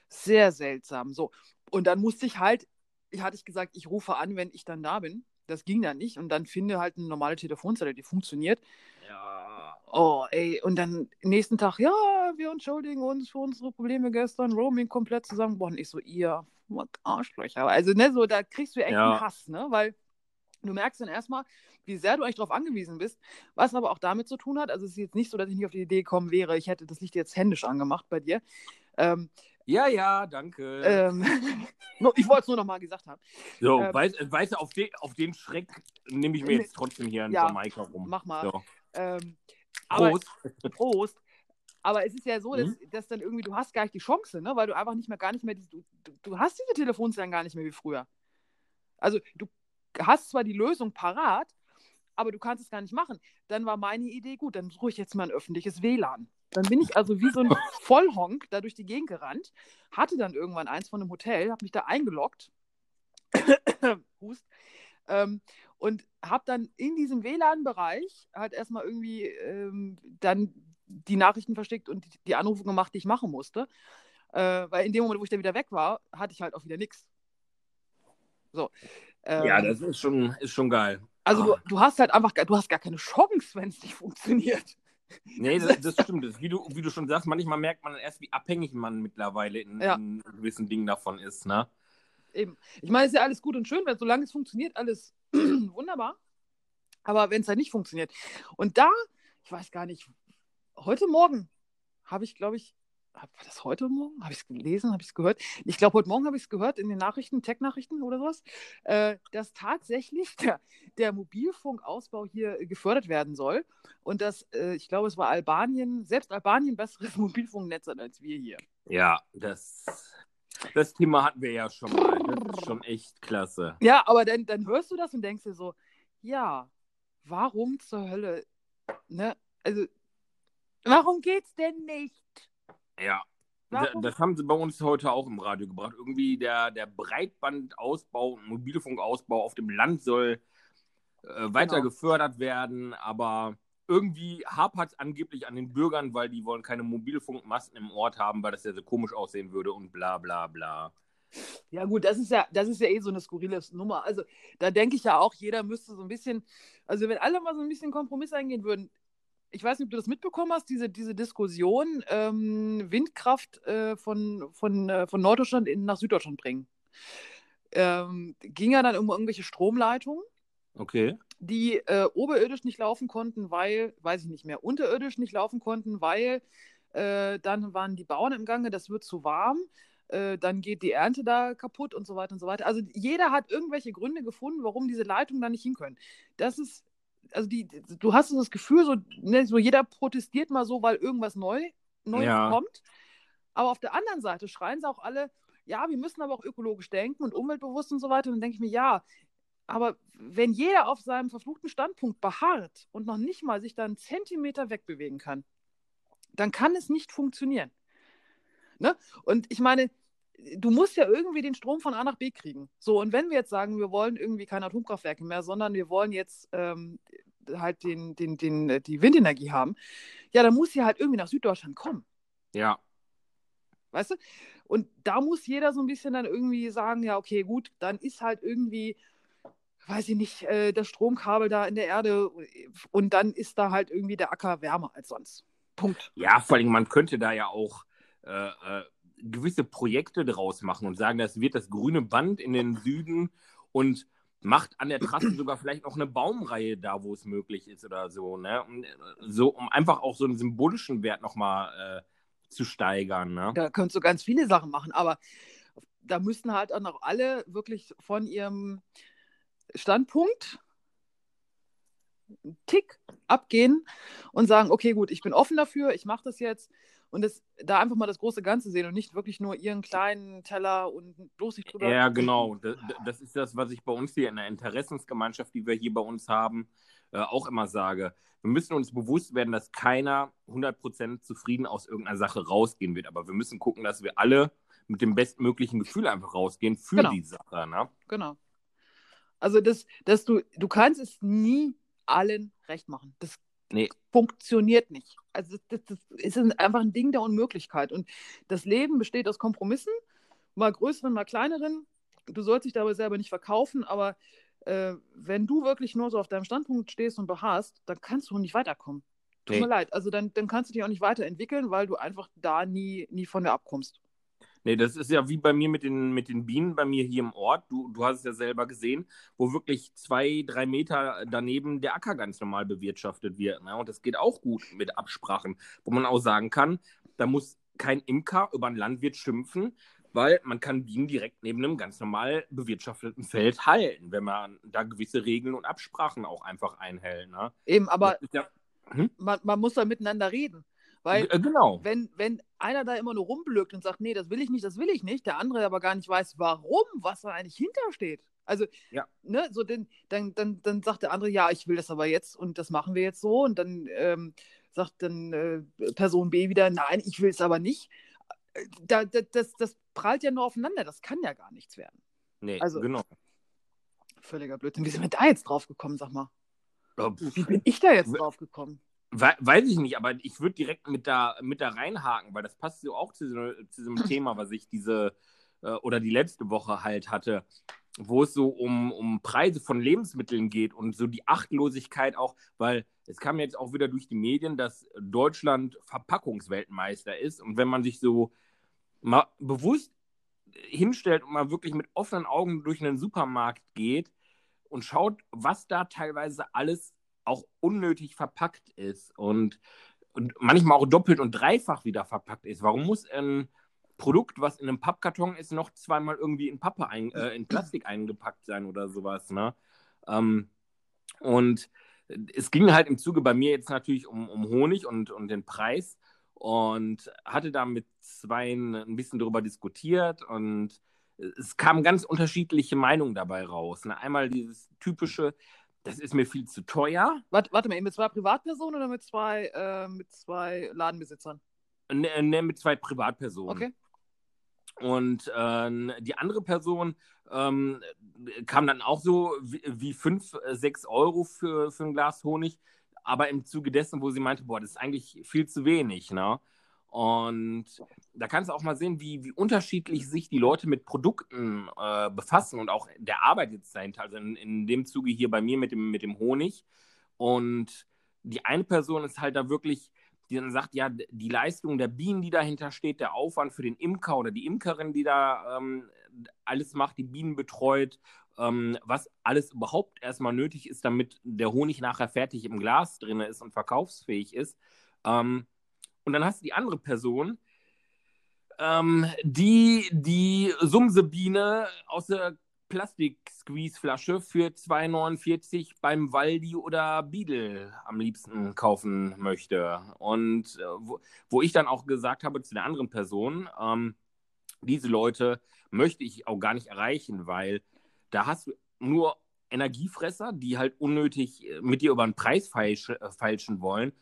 Sehr seltsam. So. Und dann musste ich halt, ich hatte ich gesagt, ich rufe an, wenn ich dann da bin. Das ging dann nicht. Und dann finde halt eine normale Telefonzelle, die funktioniert. Ja. Oh, ey. Und dann nächsten Tag, ja, wir entschuldigen uns für unsere Probleme gestern. Roaming komplett zusammengebrochen. Ich so, ihr Arschlöcher. Also, ne, so, da kriegst du echt ja. einen Hass, ne? Weil du merkst dann erstmal, wie sehr du eigentlich darauf angewiesen bist, was aber auch damit zu tun hat. Also es ist jetzt nicht so, dass ich nicht auf die Idee gekommen wäre, ich hätte das Licht jetzt händisch angemacht bei dir. Ähm, ja, ja, danke. Ähm, ich wollte es nur noch mal gesagt haben. So, ähm, weißt, du, auf den, auf den Schreck nehme ich mir jetzt trotzdem hier einen ja, Jamaika rum. Mach mal. So. Ähm, Prost. Aber, Prost. Aber es ist ja so, dass, mhm. dass, dann irgendwie, du hast gar nicht die Chance, ne? weil du einfach nicht mehr, gar nicht mehr, du, du, du hast diese Telefonzellen gar nicht mehr wie früher. Also du hast zwar die Lösung parat, aber du kannst es gar nicht machen. Dann war meine Idee, gut, dann suche ich jetzt mal ein öffentliches WLAN. Dann bin ich also wie so ein Vollhonk da durch die Gegend gerannt, hatte dann irgendwann eins von einem Hotel, habe mich da eingeloggt, Hust, ähm, und habe dann in diesem WLAN-Bereich halt erstmal irgendwie ähm, dann die Nachrichten versteckt und die, die, Anrufe gemacht, die ich machen musste. Äh, weil in dem Moment, wo ich dann wieder weg war, hatte ich halt auch wieder nichts. So. Ähm, ja, das ist schon, ist schon geil. Also du, du hast halt einfach, du hast gar keine Chance, wenn es nicht funktioniert. Nee, das, das stimmt. Das, wie, du, wie du schon sagst, manchmal merkt man erst, wie abhängig man mittlerweile in, ja. in gewissen Dingen davon ist. Ne? Eben. Ich meine, es ist ja alles gut und schön, weil solange es funktioniert, alles wunderbar. Aber wenn es halt nicht funktioniert. Und da, ich weiß gar nicht, heute Morgen habe ich, glaube ich, war das heute Morgen? Habe ich es gelesen? Habe ich es gehört? Ich glaube, heute Morgen habe ich es gehört in den Nachrichten, Tech-Nachrichten oder sowas, äh, dass tatsächlich der, der, Mobilfunkausbau hier gefördert werden soll und dass, äh, ich glaube, es war Albanien, selbst Albanien besseres Mobilfunknetz hat als wir hier. Ja, das, das Thema hatten wir ja schon mal. Das ist schon echt klasse. Ja, aber dann, dann hörst du das und denkst dir so, ja, warum zur Hölle, ne? Also, warum geht's denn nicht? Ja. Warum? Das haben sie bei uns heute auch im Radio gebracht. Irgendwie der, der Breitbandausbau und Mobilfunkausbau auf dem Land soll äh, weiter genau. gefördert werden, aber irgendwie hapert es angeblich an den Bürgern, weil die wollen keine Mobilfunkmasten im Ort haben, weil das ja so komisch aussehen würde und bla bla bla. Ja, gut, das ist ja, das ist ja eh so eine skurrile Nummer. Also da denke ich ja auch, jeder müsste so ein bisschen, also wenn alle mal so ein bisschen Kompromiss eingehen würden, ich weiß nicht, ob du das mitbekommen hast, diese, diese Diskussion, ähm, Windkraft äh, von, von, äh, von Norddeutschland in, nach Süddeutschland bringen. ähm, ging ja dann um irgendwelche Stromleitungen. Okay. Die äh, oberirdisch nicht laufen konnten, weil, weiß ich nicht mehr, unterirdisch nicht laufen konnten, weil äh, dann waren die Bauern im Gange, das wird zu warm, äh, dann geht die Ernte da kaputt und so weiter und so weiter. Also jeder hat irgendwelche Gründe gefunden, warum diese Leitungen da nicht hin können. Das ist, also die, du hast das Gefühl, so, ne, so jeder protestiert mal so, weil irgendwas neu, Neues ja. kommt. Aber auf der anderen Seite schreien sie auch alle, ja, wir müssen aber auch ökologisch denken und umweltbewusst und so weiter. Und dann denke ich mir, ja, aber wenn jeder auf seinem verfluchten Standpunkt beharrt und noch nicht mal sich da einen Zentimeter wegbewegen kann, dann kann es nicht funktionieren. Ne? Und ich meine, du musst ja irgendwie den Strom von A nach B kriegen. So, und wenn wir jetzt sagen, wir wollen irgendwie keine Atomkraftwerke mehr, sondern wir wollen jetzt ähm, halt den, den, den, die Windenergie haben, ja, dann muss sie halt irgendwie nach Süddeutschland kommen. Ja. Weißt du? Und da muss jeder so ein bisschen dann irgendwie sagen, ja, okay, gut, dann ist halt irgendwie, weiß ich nicht, äh, das Stromkabel da in der Erde und dann ist da halt irgendwie der Acker wärmer als sonst. Punkt. Ja, vor allem, man könnte da ja auch äh, äh, gewisse Projekte draus machen und sagen, das wird das grüne Band in den Süden und macht an der Trasse sogar vielleicht noch eine Baumreihe da, wo es möglich ist oder so, ne? Und, äh, so, um einfach auch so einen symbolischen Wert nochmal äh, zu steigern, ne? Da könntest du ganz viele Sachen machen, aber da müssten halt auch noch alle wirklich von ihrem Standpunkt Tick abgehen und sagen, okay, gut, ich bin offen dafür, ich mache das jetzt und das, da einfach mal das große Ganze sehen und nicht wirklich nur ihren kleinen Teller und bloß nicht drüber. Ja, genau. Das, das, ist das, was ich bei uns hier in der Interessensgemeinschaft, die wir hier bei uns haben, äh, auch immer sage. Wir müssen uns bewusst werden, dass keiner 100% zufrieden aus irgendeiner Sache rausgehen wird. Aber wir müssen gucken, dass wir alle mit dem bestmöglichen Gefühl einfach rausgehen für genau. die Sache. Ne? Genau. Also, das, dass du, du kannst es nie allen recht machen. Das nee. funktioniert nicht. Also das, das ist einfach ein Ding der Unmöglichkeit. Und das Leben besteht aus Kompromissen, mal größeren, mal kleineren. Du sollst dich dabei selber nicht verkaufen, aber äh, wenn du wirklich nur so auf deinem Standpunkt stehst und beharrst, dann kannst du nicht weiterkommen. Tut nee. mir leid. Also dann, dann kannst du dich auch nicht weiterentwickeln, weil du einfach da nie, nie von der abkommst. Nee, das ist ja wie bei mir mit den, mit den Bienen bei mir hier im Ort. Du, du hast es ja selber gesehen, wo wirklich zwei, drei Meter daneben der Acker ganz normal bewirtschaftet wird. Ne? Und das geht auch gut mit Absprachen, wo man auch sagen kann, da muss kein Imker über einen Landwirt schimpfen, weil man kann Bienen direkt neben einem ganz normal bewirtschafteten Feld halten, wenn man da gewisse Regeln und Absprachen auch einfach einhält. Ne? Eben, aber ja, hm? man, man muss da miteinander reden. Weil, äh, genau. wenn, wenn einer da immer nur rumblökt und sagt, nee, das will ich nicht, das will ich nicht, der andere aber gar nicht weiß, warum, was da eigentlich hintersteht. Also, ja. ne, so den, dann, dann, dann sagt der andere, ja, ich will das aber jetzt und das machen wir jetzt so. Und dann ähm, sagt dann äh, Person B wieder, nein, ich will es aber nicht. Äh, da, da, das, das prallt ja nur aufeinander, das kann ja gar nichts werden. Nee, also, genau. Völliger Blödsinn. Wie sind wir da jetzt drauf gekommen, sag mal? Wie bin ich da jetzt drauf gekommen? Weiß ich nicht, aber ich würde direkt mit da, mit da reinhaken, weil das passt so auch zu, zu diesem Thema, was ich diese äh, oder die letzte Woche halt hatte, wo es so um, um Preise von Lebensmitteln geht und so die Achtlosigkeit auch, weil es kam jetzt auch wieder durch die Medien, dass Deutschland Verpackungsweltmeister ist. Und wenn man sich so mal bewusst hinstellt und mal wirklich mit offenen Augen durch einen Supermarkt geht und schaut, was da teilweise alles auch unnötig verpackt ist und, und manchmal auch doppelt und dreifach wieder verpackt ist. Warum muss ein Produkt, was in einem Pappkarton ist, noch zweimal irgendwie in Pappe ein, äh, in Plastik eingepackt sein oder sowas, ne? Ähm, und es ging halt im Zuge bei mir jetzt natürlich um, um Honig und, und den Preis und hatte da mit zwei ein bisschen darüber diskutiert und es kamen ganz unterschiedliche Meinungen dabei raus. Ne? Einmal dieses typische, das ist mir viel zu teuer. Warte, warte mal, mit zwei Privatpersonen oder mit zwei, äh, mit zwei Ladenbesitzern? Ne, ne, mit zwei Privatpersonen. Okay. Und äh, die andere Person ähm, kam dann auch so wie 5, 6 Euro für, für ein Glas Honig, aber im Zuge dessen, wo sie meinte, boah, das ist eigentlich viel zu wenig. Ne? Und da kannst du auch mal sehen, wie, wie unterschiedlich sich die Leute mit Produkten äh, befassen und auch der Arbeit jetzt dahinter. Also in, in dem Zuge hier bei mir mit dem, mit dem Honig. Und die eine Person ist halt da wirklich, die dann sagt, ja, die Leistung der Bienen, die dahinter steht, der Aufwand für den Imker oder die Imkerin, die da ähm, alles macht, die Bienen betreut, ähm, was alles überhaupt erstmal nötig ist, damit der Honig nachher fertig im Glas drin ist und verkaufsfähig ist. Ähm, und dann hast du die andere Person, ähm, die die Sumsebiene aus der Plastik-Squeeze-Flasche für 2,49 beim Waldi oder Beadle am liebsten kaufen möchte. Und äh, wo, wo, ich dann auch gesagt habe zu der anderen Person, ähm, diese Leute möchte ich auch gar nicht erreichen, weil da hast du nur Energiefresser, die halt unnötig äh, mit dir über den Preis äh, feilschen wollen.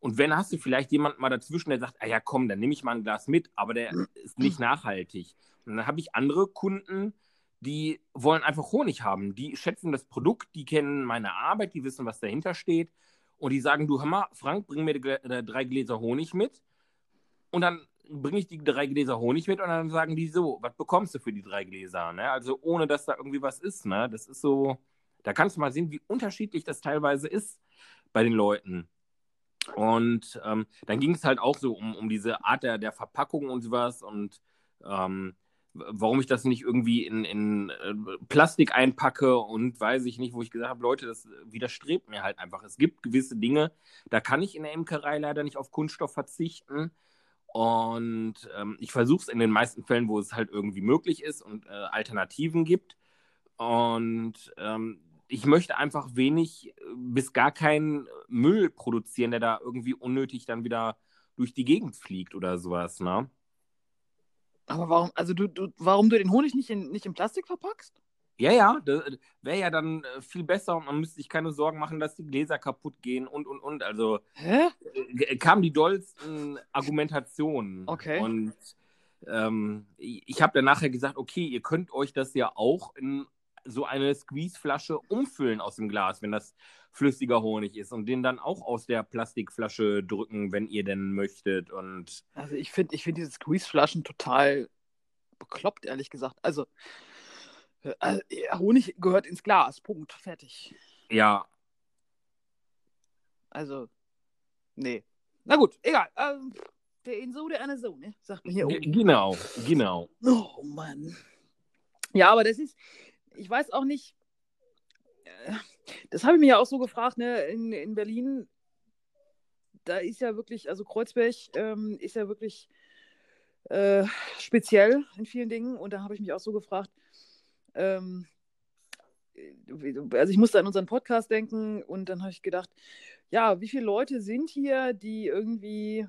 Und wenn hast du vielleicht jemanden mal dazwischen, der sagt, ah ja komm, dann nehme ich mal ein Glas mit, aber der ist nicht nachhaltig. Und dann habe ich andere Kunden, die wollen einfach Honig haben. Die schätzen das Produkt, die kennen meine Arbeit, die wissen, was dahinter steht. Und die sagen, du hör mal, Frank, bring mir äh, drei Gläser Honig mit. Und dann bringe ich die drei Gläser Honig mit und dann sagen die so, was bekommst du für die drei Gläser? Ne? Also ohne, dass da irgendwie was ist. Ne? Das ist so, da kannst du mal sehen, wie unterschiedlich das teilweise ist bei den Leuten. Und ähm, dann ging es halt auch so um, um diese Art der, der Verpackung und sowas und ähm, warum ich das nicht irgendwie in, in äh, Plastik einpacke und weiß ich nicht, wo ich gesagt habe, Leute, das widerstrebt mir halt einfach. Es gibt gewisse Dinge, da kann ich in der Imkerei leider nicht auf Kunststoff verzichten. Und ähm, ich versuche es in den meisten Fällen, wo es halt irgendwie möglich ist und äh, Alternativen gibt. Und ähm, ich möchte einfach wenig bis gar keinen Müll produzieren, der da irgendwie unnötig dann wieder durch die Gegend fliegt oder sowas, ne? Aber warum, also du, du, warum du den Honig nicht in, nicht in Plastik verpackst? Ja, ja, wäre ja dann äh, viel besser und man müsste sich keine Sorgen machen, dass die Gläser kaputt gehen und und und. Also Hä? Äh, kamen die dollsten Argumentationen. Okay. Und ähm, ich habe dann nachher gesagt, okay, ihr könnt euch das ja auch in so eine Squeeze-Flasche umfüllen aus dem Glas, wenn das flüssiger Honig ist und den dann auch aus der Plastikflasche drücken, wenn ihr denn möchtet. Und also ich finde ich find diese Squeeze-Flaschen total bekloppt, ehrlich gesagt. Also, äh, Honig gehört ins Glas, Punkt, fertig. Ja. Also, nee. Na gut, egal. Ähm, der eine so, der eine so, ne? Sagt man hier oben. Genau, genau. Oh Mann. Ja, aber das ist, ich weiß auch nicht, äh, das habe ich mir ja auch so gefragt, ne, in, in Berlin, da ist ja wirklich, also Kreuzberg ähm, ist ja wirklich äh, speziell in vielen Dingen und da habe ich mich auch so gefragt, ähm, also ich musste an unseren Podcast denken und dann habe ich gedacht, ja, wie viele Leute sind hier, die irgendwie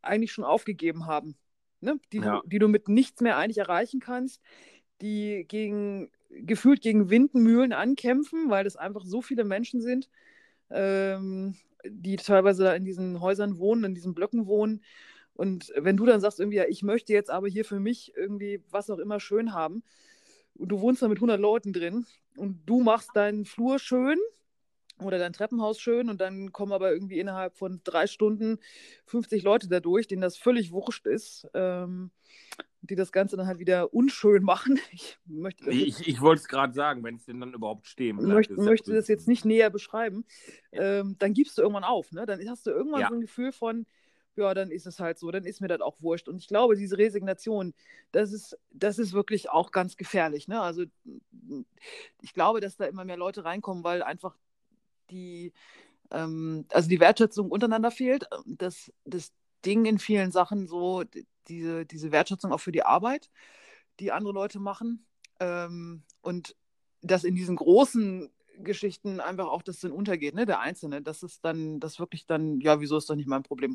eigentlich schon aufgegeben haben, ne? die, ja. die du mit nichts mehr eigentlich erreichen kannst, die gegen gefühlt gegen Windmühlen ankämpfen, weil es einfach so viele Menschen sind, ähm, die teilweise da in diesen Häusern wohnen, in diesen Blöcken wohnen. Und wenn du dann sagst, irgendwie, ja, ich möchte jetzt aber hier für mich irgendwie was auch immer schön haben, und du wohnst da mit 100 Leuten drin und du machst deinen Flur schön oder dein Treppenhaus schön und dann kommen aber irgendwie innerhalb von drei Stunden 50 Leute dadurch, denen das völlig wurscht ist. Ähm, die das Ganze dann halt wieder unschön machen. Ich, möchte ich, ich wollte es gerade sagen, wenn es denn dann überhaupt stehen bleibt. Möcht, möchte das jetzt nicht näher beschreiben. Ähm, dann gibst du irgendwann auf. Ne? Dann hast du irgendwann ja. so ein Gefühl von, ja, dann ist es halt so, dann ist mir das auch wurscht. Und ich glaube, diese Resignation, das ist, das ist wirklich auch ganz gefährlich. Ne? Also ich glaube, dass da immer mehr Leute reinkommen, weil einfach die, ähm, also die Wertschätzung untereinander fehlt. Das, das Ding in vielen Sachen so, diese, diese Wertschätzung auch für die Arbeit, die andere Leute machen. Ähm, und dass in diesen großen Geschichten einfach auch das dann untergeht, ne, der Einzelne. Das ist dann, das wirklich dann, ja, wieso ist das nicht mein Problem?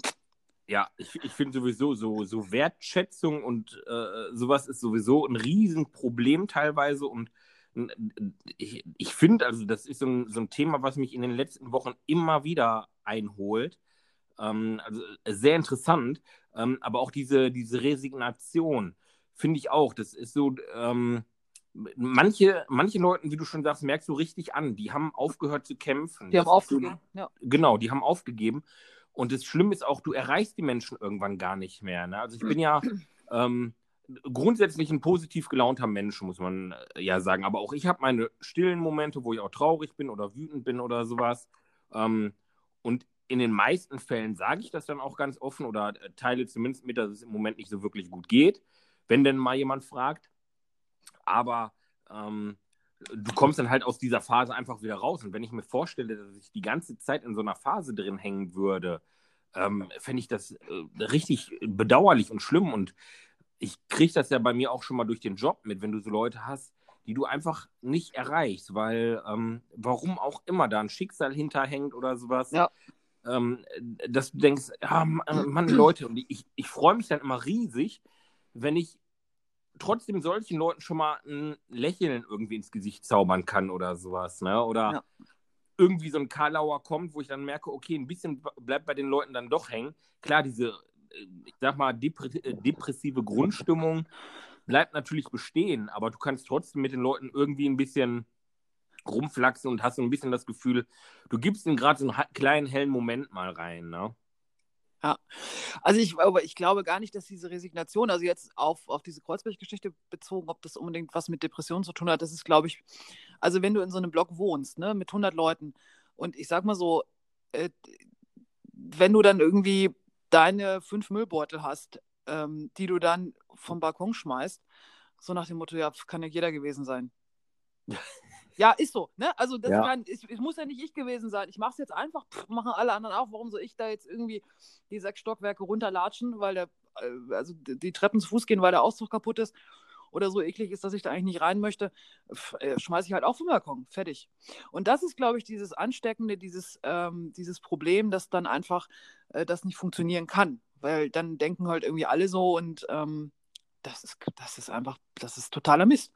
Ja, ich, ich finde sowieso so, so Wertschätzung und äh, sowas ist sowieso ein Riesenproblem teilweise und ich, ich finde, also das ist so ein, so ein Thema, was mich in den letzten Wochen immer wieder einholt. Ähm, also äh, sehr interessant, ähm, aber auch diese, diese Resignation finde ich auch. Das ist so, ähm, manche, manche Leuten, wie du schon sagst, merkst du richtig an, die haben aufgehört zu kämpfen. Die das haben aufgegeben, so, ja. Genau, die haben aufgegeben. Und das Schlimme ist auch, du erreichst die Menschen irgendwann gar nicht mehr. Ne? Also ich bin ja ähm, grundsätzlich ein positiv gelaunter Mensch, muss man äh, ja sagen. Aber auch ich habe meine stillen Momente, wo ich auch traurig bin oder wütend bin oder sowas. Ähm, und in den meisten Fällen sage ich das dann auch ganz offen oder äh, teile zumindest mit, dass es im Moment nicht so wirklich gut geht. Wenn denn mal jemand fragt, aber ähm, du kommst dann halt aus dieser Phase einfach wieder raus. Und wenn ich mir vorstelle, dass ich die ganze Zeit in so einer Phase drin hängen würde, ähm, fände ich das äh, richtig bedauerlich und schlimm. Und ich kriege das ja bei mir auch schon mal durch den Job mit, wenn du so Leute hast, die du einfach nicht erreichst, weil ähm, warum auch immer da ein Schicksal hinterhängt oder sowas. Ja. Ähm, dass du denkst, ja, Mann, Leute, und ich, ich freue mich dann immer riesig, wenn ich trotzdem solchen Leuten schon mal ein Lächeln irgendwie ins Gesicht zaubern kann oder sowas, ne? Oder ja. irgendwie so ein Karlauer kommt, wo ich dann merke, okay, ein bisschen bleibt bei den Leuten dann doch hängen. Klar, diese, äh, ich sag mal, äh, depressive Grundstimmung bleibt natürlich bestehen, aber du kannst trotzdem mit den Leuten irgendwie ein bisschen rumflaxen und hast so ein bisschen das Gefühl, du gibst ihnen gerade so einen kleinen hellen Moment mal rein, ne? Ja, also ich, aber ich glaube gar nicht, dass diese Resignation, also jetzt auf, auf diese Kreuzberg-Geschichte bezogen, ob das unbedingt was mit Depressionen zu tun hat, das ist, glaube ich, also wenn du in so einem Block wohnst, ne, mit 100 Leuten und ich sag mal so, äh, wenn du dann irgendwie deine fünf Müllbeutel hast, ähm, die du dann vom Balkon schmeißt, so nach dem Motto, ja, kann ja jeder gewesen sein. Ja, ist so. Ne? Also das ja. kann, es, es, muss ja nicht ich gewesen sein. Ich mache es jetzt einfach, pff, machen alle anderen auch. Warum soll ich da jetzt irgendwie die sechs Stockwerke runterlatschen, weil der, äh, also die Treppen zu Fuß gehen, weil der Auszug kaputt ist oder so eklig ist, dass ich da eigentlich nicht rein möchte, äh, schmeiße ich halt auch vom Balkon. Fertig. Und das ist, glaube ich, dieses Ansteckende, dieses, ähm, dieses Problem, dass dann einfach äh, das nicht funktionieren kann. Weil dann denken halt irgendwie alle so und ähm, das, ist, das ist einfach, das ist totaler Mist.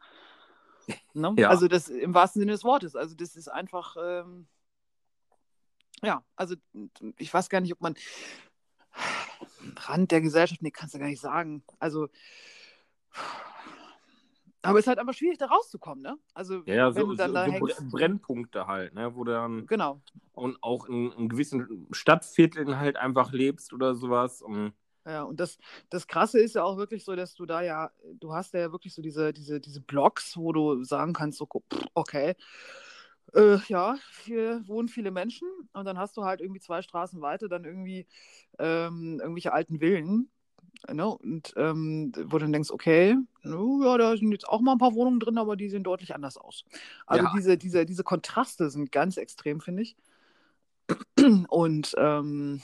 Ne? Ja. Also das im wahrsten Sinne des Wortes. Also das ist einfach, ähm, ja, also ich weiß gar nicht, ob man Rand der Gesellschaft, nee, kannst du gar nicht sagen. Also, aber es ist halt einfach schwierig, da rauszukommen, ne? Also, ja, ja so, so, so Brennpunkte halt, ne? Wo du dann genau. und auch in, in gewissen Stadtvierteln halt einfach lebst oder sowas. Und ja, und das, das Krasse ist ja auch wirklich so, dass du da ja, du hast ja wirklich so diese, diese, diese Blogs, wo du sagen kannst, so, okay, äh, ja, hier wohnen viele Menschen und dann hast du halt irgendwie zwei Straßen weiter dann irgendwie ähm, irgendwelche alten Villen. Ne? Und ähm, wo du dann denkst, okay, ja, da sind jetzt auch mal ein paar Wohnungen drin, aber die sehen deutlich anders aus. Also ja. diese, diese, diese Kontraste sind ganz extrem, finde ich. Und ähm,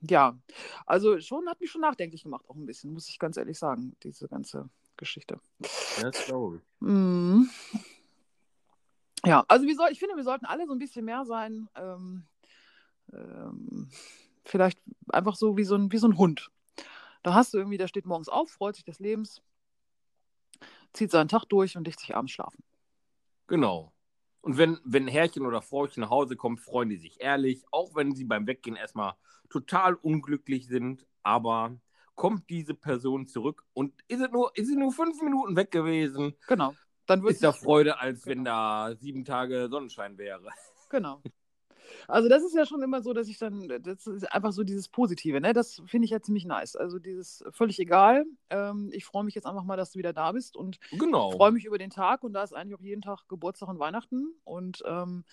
ja, also schon hat mich schon nachdenklich gemacht, auch ein bisschen, muss ich ganz ehrlich sagen, diese ganze Geschichte. Glaube ich. Mm. Ja, also wir soll, ich finde, wir sollten alle so ein bisschen mehr sein. Ähm, ähm, vielleicht einfach so wie so, ein, wie so ein Hund. Da hast du irgendwie, der steht morgens auf, freut sich des Lebens, zieht seinen Tag durch und legt sich abends schlafen. Genau. Und wenn, wenn Herrchen oder Frauchen nach Hause kommt, freuen die sich ehrlich, auch wenn sie beim Weggehen erstmal total unglücklich sind, aber kommt diese Person zurück und ist es nur, ist es nur fünf Minuten weg gewesen. Genau. Dann ist da Freude, als genau. wenn da sieben Tage Sonnenschein wäre. Genau. Also das ist ja schon immer so, dass ich dann, das ist einfach so dieses Positive, ne? Das finde ich ja ziemlich nice. Also dieses völlig egal. Ähm, ich freue mich jetzt einfach mal, dass du wieder da bist und genau. freue mich über den Tag und da ist eigentlich auch jeden Tag Geburtstag und Weihnachten und ähm,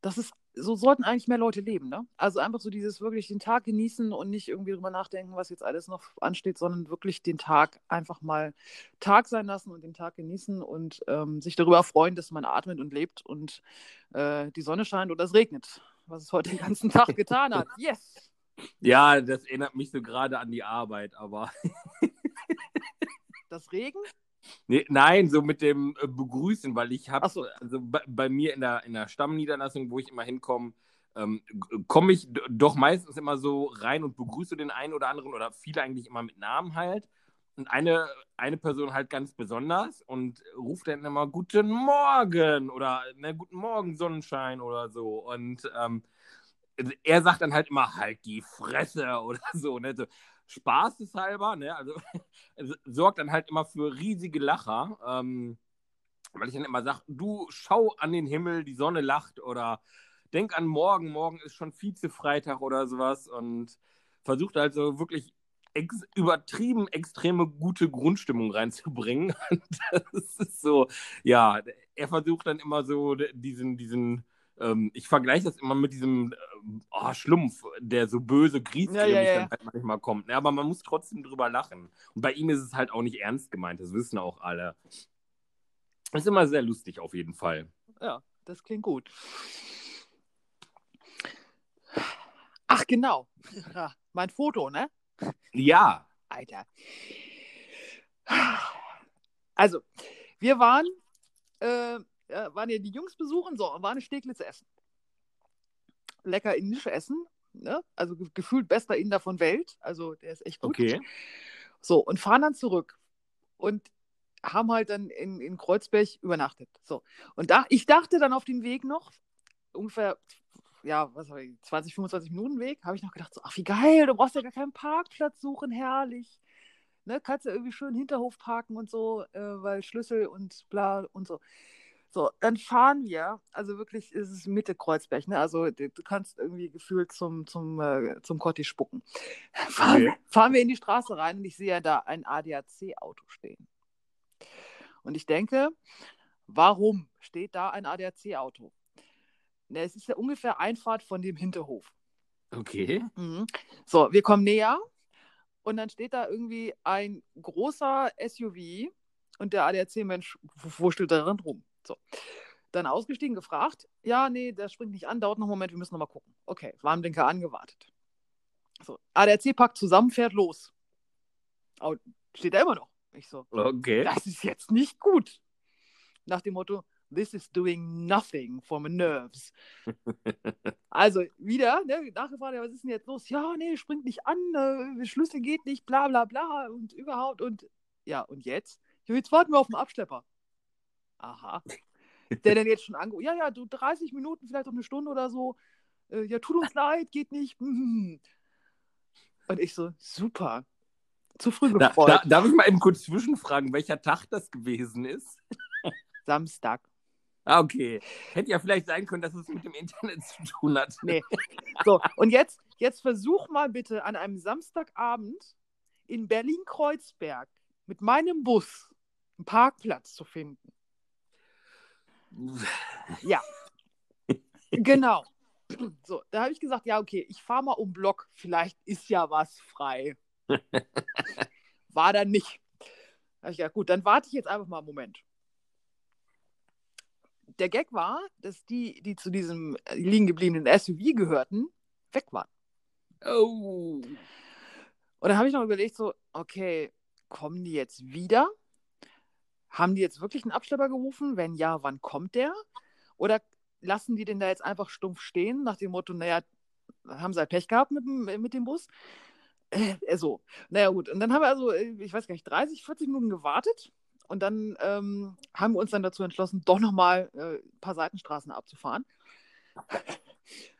das ist so sollten eigentlich mehr Leute leben, ne? Also einfach so dieses wirklich den Tag genießen und nicht irgendwie drüber nachdenken, was jetzt alles noch ansteht, sondern wirklich den Tag einfach mal Tag sein lassen und den Tag genießen und ähm, sich darüber freuen, dass man atmet und lebt und äh, die Sonne scheint oder es regnet, was es heute den ganzen Tag getan hat. Yes! Ja, das erinnert mich so gerade an die Arbeit, aber. das Regen? Nee, nein, so mit dem äh, Begrüßen, weil ich habe, so. also bei, bei, mir in der, in der Stammniederlassung, wo ich immer hinkomme, ähm, komme ich doch meistens immer so rein und begrüße den einen oder anderen oder viele eigentlich immer mit Namen halt. Und eine, eine Person halt ganz besonders und ruft dann immer Guten Morgen oder ne, Guten Morgen Sonnenschein oder so. Und ähm, er sagt dann halt immer halt die Fresse oder so. Ne? so spaßeshalber, ne? Also sorgt dann halt immer für riesige Lacher. Ähm, weil ich dann immer sage, du schau an den Himmel, die Sonne lacht oder denk an morgen, morgen ist schon Vize-Freitag oder sowas und versucht halt so wirklich ex übertrieben extreme gute Grundstimmung reinzubringen. Und das ist so, ja, er versucht dann immer so diesen, diesen ähm, ich vergleiche das immer mit diesem äh, oh, Schlumpf, der so böse griesgrämig ja, ja, ja. dann halt manchmal kommt. Ja, aber man muss trotzdem drüber lachen. Und bei ihm ist es halt auch nicht ernst gemeint, das wissen auch alle. Ist immer sehr lustig auf jeden Fall. Ja, das klingt gut. Ach, genau. Mein Foto, ne? Ja. Alter. Also, wir waren, äh, waren ja die Jungs besuchen, so, waren eine Steglitz essen. Lecker indisch essen, ne? Also gefühlt bester Inder von Welt. Also, der ist echt gut. Okay. So, und fahren dann zurück. Und haben halt dann in, in Kreuzberg übernachtet. So. Und da, ich dachte dann auf dem Weg noch, ungefähr, ja, was habe ich, 20, 25 Minuten Weg, habe ich noch gedacht, so, ach wie geil, du brauchst ja gar keinen Parkplatz suchen, herrlich. Ne, kannst ja irgendwie schön Hinterhof parken und so, äh, weil Schlüssel und bla und so. So, dann fahren wir, also wirklich ist es Mitte Kreuzberg, ne? Also du, du kannst irgendwie gefühlt zum, zum, äh, zum Kotti spucken. Fahren, okay. fahren wir in die Straße rein und ich sehe ja da ein ADAC-Auto stehen. Und ich denke, warum steht da ein ADAC-Auto? Es ist ja ungefähr Einfahrt von dem Hinterhof. Okay. Mhm. So, wir kommen näher und dann steht da irgendwie ein großer SUV und der ADAC-Mensch wurschtelt darin rum. So. Dann ausgestiegen, gefragt, ja, nee, der springt nicht an, dauert noch einen Moment, wir müssen noch mal gucken. Okay, Warnblinker angewartet. So, ADAC packt zusammen, fährt los. Aber steht da immer noch. Ich so, okay. das ist jetzt nicht gut. Nach dem Motto, this is doing nothing for my nerves. also wieder, ne, nachgefragt, ja, was ist denn jetzt los? Ja, nee, springt nicht an, äh, Schlüssel geht nicht, bla bla bla und überhaupt und ja, und jetzt? Ja, jetzt warten wir auf den Abschlepper. Aha. Der denn jetzt schon angerufen, ja, ja, du 30 Minuten, vielleicht auch eine Stunde oder so. Äh, ja, tut uns leid, geht nicht. Und ich so, super. Zu früh gefreut. Da, da, darf ich mal eben kurz zwischenfragen, welcher Tag das gewesen ist? Samstag. Ah, okay. Hätte ja vielleicht sein können, dass es mit dem Internet zu tun hat. Nee. So, und jetzt, jetzt versuch mal bitte an einem Samstagabend in Berlin-Kreuzberg mit meinem Bus einen Parkplatz zu finden. Ja. genau. So, da habe ich gesagt, ja, okay, ich fahre mal um Block, vielleicht ist ja was frei. War dann nicht. Da habe ich gedacht, gut, dann warte ich jetzt einfach mal einen Moment. Der Gag war, dass die, die zu diesem liegen gebliebenen SUV gehörten, weg waren. Oh. Und dann habe ich noch überlegt, so, okay, kommen die jetzt wieder? Haben die jetzt wirklich einen Abschlepper gerufen? Wenn ja, wann kommt der? Oder lassen die den da jetzt einfach stumpf stehen, nach dem Motto, naja, haben sie halt Pech gehabt mit, mit dem Bus? Äh, so. Naja, gut. Und dann haben wir also, äh, ich weiß gar nicht, 30, 40 Minuten gewartet. Und dann ähm, haben wir uns dann dazu entschlossen, doch nochmal äh, ein paar Seitenstraßen abzufahren.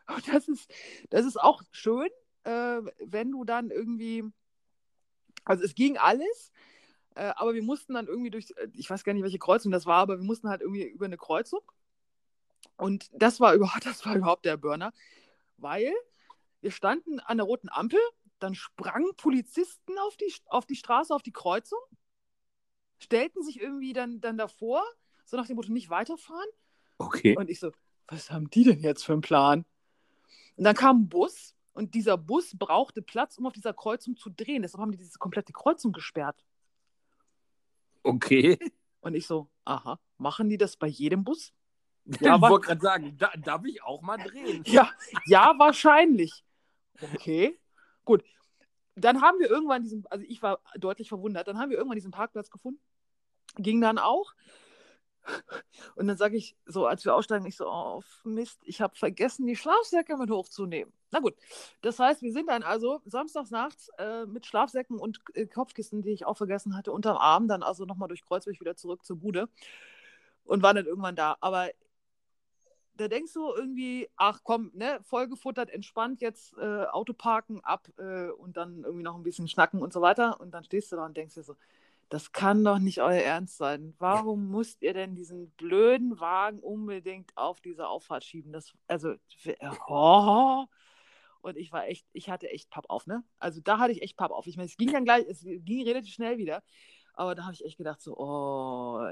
Und das ist, das ist auch schön, äh, wenn du dann irgendwie, also es ging alles, äh, aber wir mussten dann irgendwie durch, ich weiß gar nicht, welche Kreuzung das war, aber wir mussten halt irgendwie über eine Kreuzung. Und das war überhaupt, das war überhaupt der Burner, weil wir standen an der roten Ampel dann sprangen Polizisten auf die, auf die Straße, auf die Kreuzung, stellten sich irgendwie dann, dann davor, so nach dem Motto, nicht weiterfahren. Okay. Und ich so, was haben die denn jetzt für einen Plan? Und dann kam ein Bus und dieser Bus brauchte Platz, um auf dieser Kreuzung zu drehen. Deshalb haben die diese komplette Kreuzung gesperrt. Okay. Und ich so, aha, machen die das bei jedem Bus? Ja, ich wollte gerade sagen, da, darf ich auch mal drehen? Ja, ja, wahrscheinlich. Okay. Gut. Dann haben wir irgendwann diesen, also ich war deutlich verwundert, dann haben wir irgendwann diesen Parkplatz gefunden. Ging dann auch. Und dann sage ich so, als wir aussteigen, ich so, oh Mist, ich habe vergessen, die Schlafsäcke mit hochzunehmen. Na gut, das heißt, wir sind dann also samstags nachts äh, mit Schlafsäcken und äh, Kopfkissen, die ich auch vergessen hatte, unterm Arm, dann also nochmal durch Kreuzweg wieder zurück zur Bude und waren dann irgendwann da. Aber da denkst du irgendwie, ach komm, ne, vollgefuttert, entspannt jetzt äh, Auto parken ab äh, und dann irgendwie noch ein bisschen schnacken und so weiter. Und dann stehst du da und denkst dir so, das kann doch nicht euer Ernst sein. Warum ja. müsst ihr denn diesen blöden Wagen unbedingt auf diese Auffahrt schieben? Das, also, oh. Und ich war echt, ich hatte echt Papp auf, ne? Also da hatte ich echt Papp auf. Ich meine, es ging dann gleich, es ging relativ schnell wieder. Aber da habe ich echt gedacht, so, oh,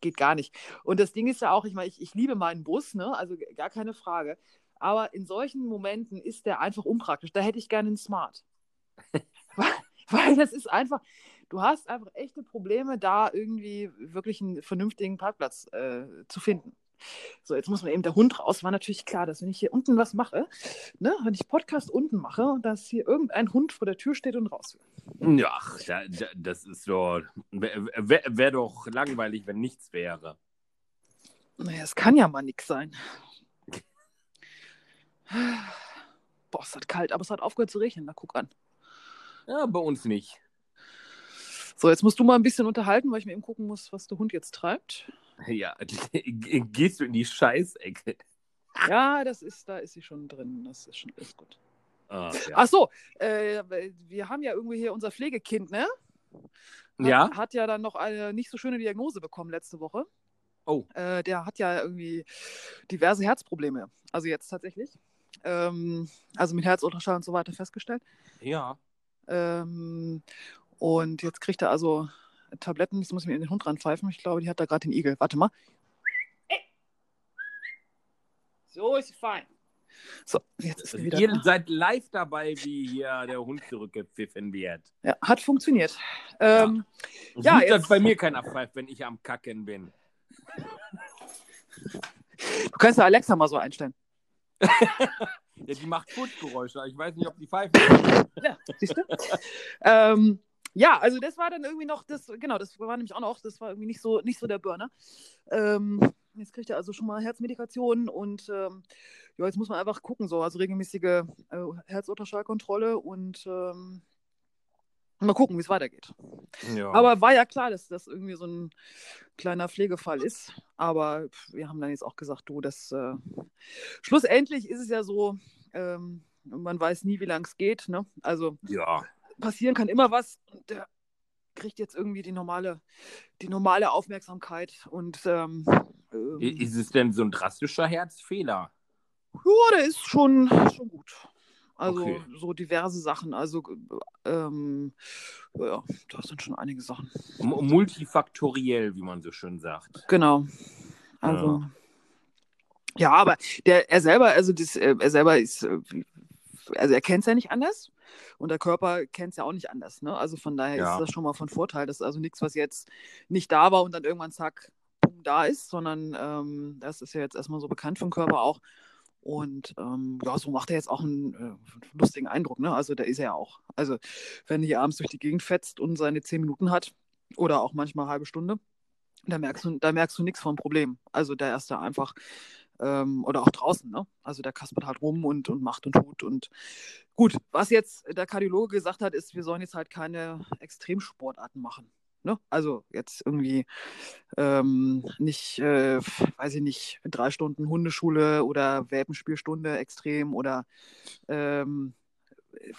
geht gar nicht. Und das Ding ist ja auch, ich meine, ich, ich liebe meinen Bus, ne? also gar keine Frage. Aber in solchen Momenten ist der einfach unpraktisch. Da hätte ich gerne einen Smart. weil, weil das ist einfach, Du hast einfach echte Probleme, da irgendwie wirklich einen vernünftigen Parkplatz äh, zu finden. So, jetzt muss man eben der Hund raus. War natürlich klar, dass wenn ich hier unten was mache, ne, wenn ich Podcast unten mache, dass hier irgendein Hund vor der Tür steht und raus will. Ja, das ist doch. Wäre wär doch langweilig, wenn nichts wäre. Naja, es kann ja mal nichts sein. Boah, es hat kalt, aber es hat aufgehört zu regnen. Na, guck an. Ja, bei uns nicht. So, jetzt musst du mal ein bisschen unterhalten, weil ich mir eben gucken muss, was der Hund jetzt treibt. Ja, gehst du in die Scheißecke? Ja, das ist, da ist sie schon drin. Das ist schon ist gut. Ach, ja. Ach so, äh, wir haben ja irgendwie hier unser Pflegekind, ne? Hat, ja. Hat ja dann noch eine nicht so schöne Diagnose bekommen letzte Woche. Oh. Äh, der hat ja irgendwie diverse Herzprobleme. Also jetzt tatsächlich. Ähm, also mit Herzultraschall und so weiter festgestellt. Ja. Ähm, und jetzt kriegt er also Tabletten. Jetzt muss ich mir in den Hund ranpfeifen. Ich glaube, die hat da gerade den Igel. Warte mal. So ist sie fein. So, jetzt ist wieder Ihr da. seid live dabei, wie hier der Hund zurückgepfiffen wird. Ja, hat funktioniert. Ähm, ja, ja jetzt... bei mir keiner pfeift, wenn ich am Kacken bin. Du kannst ja Alexa mal so einstellen. ja, die macht Fußgeräusche. Ich weiß nicht, ob die pfeift. ja, siehst du? ähm, ja, also das war dann irgendwie noch, das, genau, das war nämlich auch noch, das war irgendwie nicht so, nicht so der Burner. Ähm, jetzt kriegt er also schon mal Herzmedikationen und ähm, ja, jetzt muss man einfach gucken, so, also regelmäßige äh, Herzultraschallkontrolle und ähm, mal gucken, wie es weitergeht. Ja. Aber war ja klar, dass das irgendwie so ein kleiner Pflegefall ist. Aber wir haben dann jetzt auch gesagt, du, das äh, schlussendlich ist es ja so, ähm, man weiß nie, wie lange es geht. Ne? Also ja passieren kann immer was. Und der kriegt jetzt irgendwie die normale, die normale Aufmerksamkeit. Und ähm, ähm, ist es denn so ein drastischer Herzfehler? Ja, der ist schon, schon gut. Also okay. so diverse Sachen. Also ähm, ja, da sind schon einige Sachen. Multifaktoriell, wie man so schön sagt. Genau. Also. Ja. Ja, aber der, er selber, also das, äh, er selber ist, äh, also er kennt es ja nicht anders. Und der Körper kennt es ja auch nicht anders. Ne? Also von daher ja. ist das schon mal von Vorteil. Das ist also nichts, was jetzt nicht da war und dann irgendwann zack, boom, da ist, sondern ähm, das ist ja jetzt erstmal so bekannt vom Körper auch. Und ähm, ja, so macht er jetzt auch einen, äh, lustigen Eindruck. Ne? Also da ist er ja auch. Also wenn er hier abends durch die Gegend fetzt und seine zehn Minuten hat oder auch manchmal eine halbe Stunde, da merkst du, da merkst du nichts vom Problem. Also da ist er einfach ähm, oder auch draußen, ne? Also der kaspert halt rum und, und macht und tut. Und gut, was jetzt der Kardiologe gesagt hat, ist, wir sollen jetzt halt keine Extremsportarten machen. Ne? Also jetzt irgendwie ähm, nicht, äh, weiß ich nicht, drei Stunden Hundeschule oder Welpenspielstunde extrem oder ähm,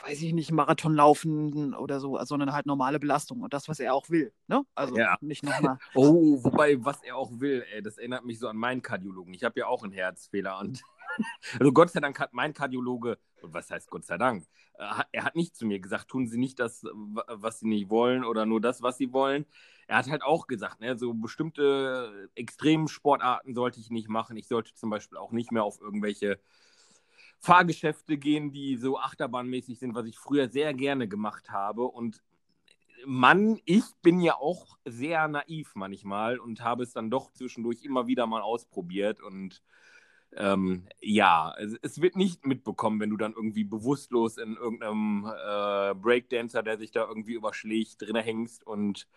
weiß ich nicht, Marathon laufen oder so, sondern halt normale Belastung und das, was er auch will. Ne? Also ja. nicht nochmal. Oh, wobei, was er auch will, ey, das erinnert mich so an meinen Kardiologen. Ich habe ja auch einen Herzfehler und also Gott sei Dank hat mein Kardiologe, und was heißt Gott sei Dank, äh, er hat nicht zu mir gesagt, tun Sie nicht das, was Sie nicht wollen oder nur das, was Sie wollen. Er hat halt auch gesagt, ne, so bestimmte Extremsportarten sollte ich nicht machen. Ich sollte zum Beispiel auch nicht mehr auf irgendwelche Fahrgeschäfte gehen, die so achterbahnmäßig sind, was ich früher sehr gerne gemacht habe. Und Mann, ich bin ja auch sehr naiv manchmal und habe es dann doch zwischendurch immer wieder mal ausprobiert. Und ähm, ja, es, es, wird nicht mitbekommen, wenn du dann irgendwie bewusstlos in irgendeinem äh, Breakdancer, der sich da irgendwie überschlägt, drin hängst und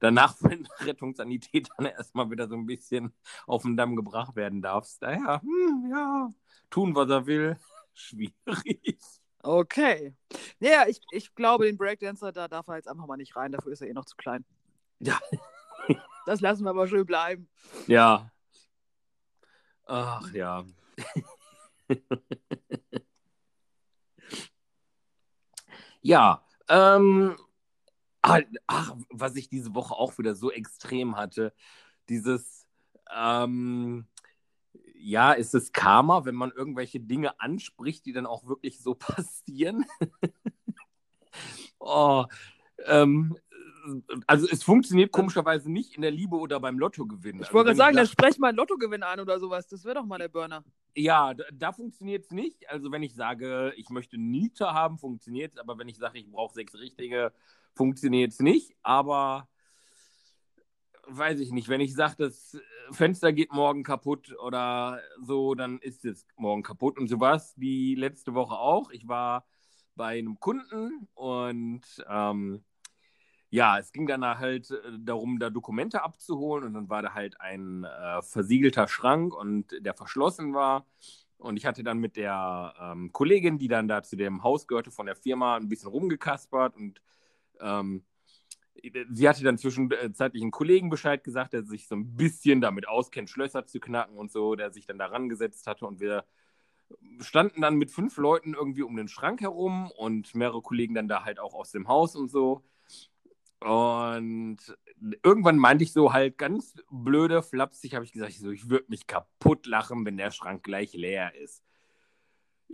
danach von dann erstmal wieder so ein bisschen auf den Damm gebracht werden darfst. Daher, hm, ja, tun, was er will schwierig. Okay. Ja, ich, ich glaube, den Breakdancer, da darf er jetzt einfach mal nicht rein. Dafür ist er eh noch zu klein. Ja. das lassen wir aber schön bleiben. Ja. Ach ja. ja. Ähm, ach, was ich diese Woche auch wieder so extrem hatte, dieses ähm, ja, ist es Karma, wenn man irgendwelche Dinge anspricht, die dann auch wirklich so passieren? oh, ähm, also es funktioniert komischerweise nicht in der Liebe oder beim Lottogewinn. Ich also wollte gerade sagen, dann sprech mal einen Lottogewinn an oder sowas. Das wäre doch mal der Burner. Ja, da, da funktioniert es nicht. Also wenn ich sage, ich möchte Nietzsche haben, funktioniert es. Aber wenn ich sage, ich brauche sechs richtige, funktioniert es nicht. Aber weiß ich nicht, wenn ich sage, das Fenster geht morgen kaputt oder so, dann ist es morgen kaputt. Und so war es die letzte Woche auch. Ich war bei einem Kunden und ähm, ja, es ging dann halt äh, darum, da Dokumente abzuholen und dann war da halt ein äh, versiegelter Schrank und der verschlossen war. Und ich hatte dann mit der ähm, Kollegin, die dann da zu dem Haus gehörte von der Firma, ein bisschen rumgekaspert und ähm, sie hatte dann zwischenzeitlich einen Kollegen Bescheid gesagt, der sich so ein bisschen damit auskennt, Schlösser zu knacken und so, der sich dann da rangesetzt hatte und wir standen dann mit fünf Leuten irgendwie um den Schrank herum und mehrere Kollegen dann da halt auch aus dem Haus und so. Und irgendwann meinte ich so halt ganz blöde, flapsig, habe ich gesagt, ich, so, ich würde mich kaputt lachen, wenn der Schrank gleich leer ist.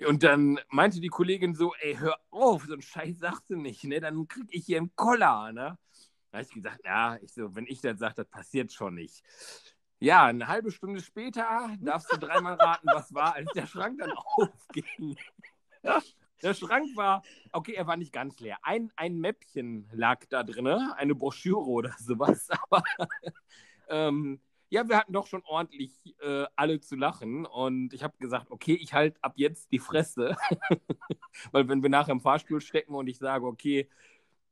Und dann meinte die Kollegin so, ey, hör auf, so ein Scheiß sagst du nicht, ne? Dann krieg ich hier einen Koller, ne? Da habe ich gesagt, ja, ich so, wenn ich das sage, das passiert schon nicht. Ja, eine halbe Stunde später darfst du dreimal raten, was war, als der Schrank dann aufging. Der Schrank war, okay, er war nicht ganz leer. Ein, ein Mäppchen lag da drin, eine Broschüre oder sowas. Aber ähm, ja, wir hatten doch schon ordentlich äh, alle zu lachen. Und ich habe gesagt, okay, ich halte ab jetzt die Fresse. Weil wenn wir nachher im Fahrstuhl stecken und ich sage, okay,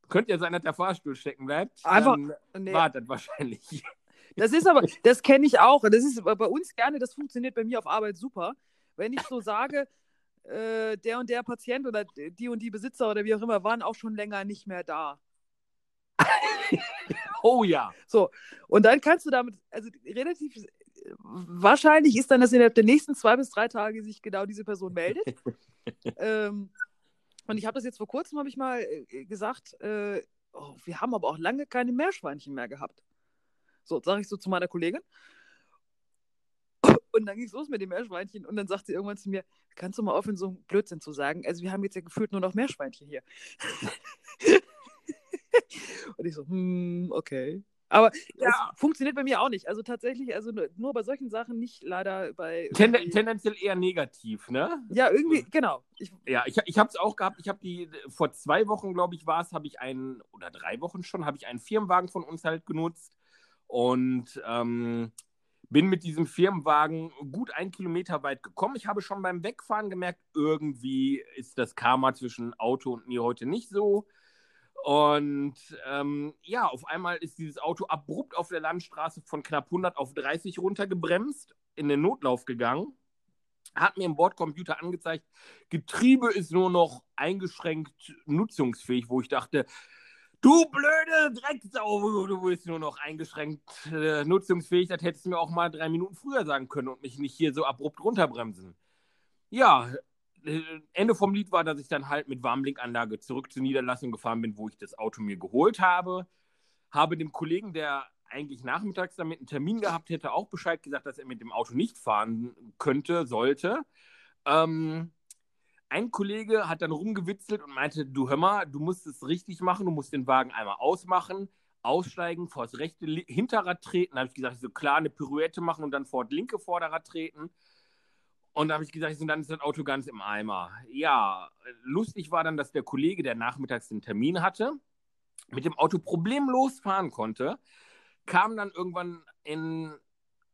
könnte ja sein, dass der Fahrstuhl stecken bleibt, Einfach, nee. wartet wahrscheinlich. Das ist aber, das kenne ich auch. Das ist bei uns gerne, das funktioniert bei mir auf Arbeit super. Wenn ich so sage, äh, der und der Patient oder die und die Besitzer oder wie auch immer waren auch schon länger nicht mehr da. oh ja. So, und dann kannst du damit, also relativ wahrscheinlich ist dann, dass innerhalb der nächsten zwei bis drei Tage sich genau diese Person meldet. ähm, und ich habe das jetzt vor kurzem, habe ich mal äh, gesagt, äh, oh, wir haben aber auch lange keine Meerschweinchen mehr gehabt. So, sage ich so zu meiner Kollegin. Und dann ging es los mit dem Meerschweinchen und dann sagt sie irgendwann zu mir, kannst du mal aufhören, so einen Blödsinn zu sagen? Also wir haben jetzt ja gefühlt nur noch Meerschweinchen hier. und ich so, hm, okay. Aber ja. funktioniert bei mir auch nicht. Also tatsächlich, also nur, bei solchen Sachen nicht leider bei. Ten, tendenziell eher negativ, ne? Ja, irgendwie, genau. Ich, ja, ich, ich habe es auch gehabt. Ich habe die, vor zwei Wochen, glaube ich, war es, habe ich einen, oder drei Wochen schon, habe ich einen Firmenwagen von uns halt genutzt. Und ähm, bin mit diesem Firmenwagen gut ein Kilometer weit gekommen. Ich habe schon beim Wegfahren gemerkt, irgendwie ist das Karma zwischen Auto und mir heute nicht so. Und ähm, ja, auf einmal ist dieses Auto abrupt auf der Landstraße von knapp 100 auf 30 runtergebremst, in den Notlauf gegangen, hat mir im Bordcomputer angezeigt, Getriebe ist nur noch eingeschränkt nutzungsfähig, wo ich dachte, Du blöde Drecksau, du bist nur noch eingeschränkt äh, nutzungsfähig. Das hättest du mir auch mal drei Minuten früher sagen können und mich nicht hier so abrupt runterbremsen. Ja, Ende vom Lied war, dass ich dann halt mit Warmblinkanlage zurück zur Niederlassung gefahren bin, wo ich das Auto mir geholt habe. Habe dem Kollegen, der eigentlich nachmittags damit einen Termin gehabt hätte, auch Bescheid gesagt, dass er mit dem Auto nicht fahren könnte, sollte. Ähm, ein Kollege hat dann rumgewitzelt und meinte, du hör mal, du musst es richtig machen, du musst den Wagen einmal ausmachen, aussteigen, vor das rechte Hinterrad treten. Da habe ich gesagt, so klar, eine Pirouette machen und dann vor das linke Vorderrad treten. Und da habe ich gesagt, dann ist das Auto ganz im Eimer. Ja, lustig war dann, dass der Kollege, der nachmittags den Termin hatte, mit dem Auto problemlos fahren konnte, kam dann irgendwann in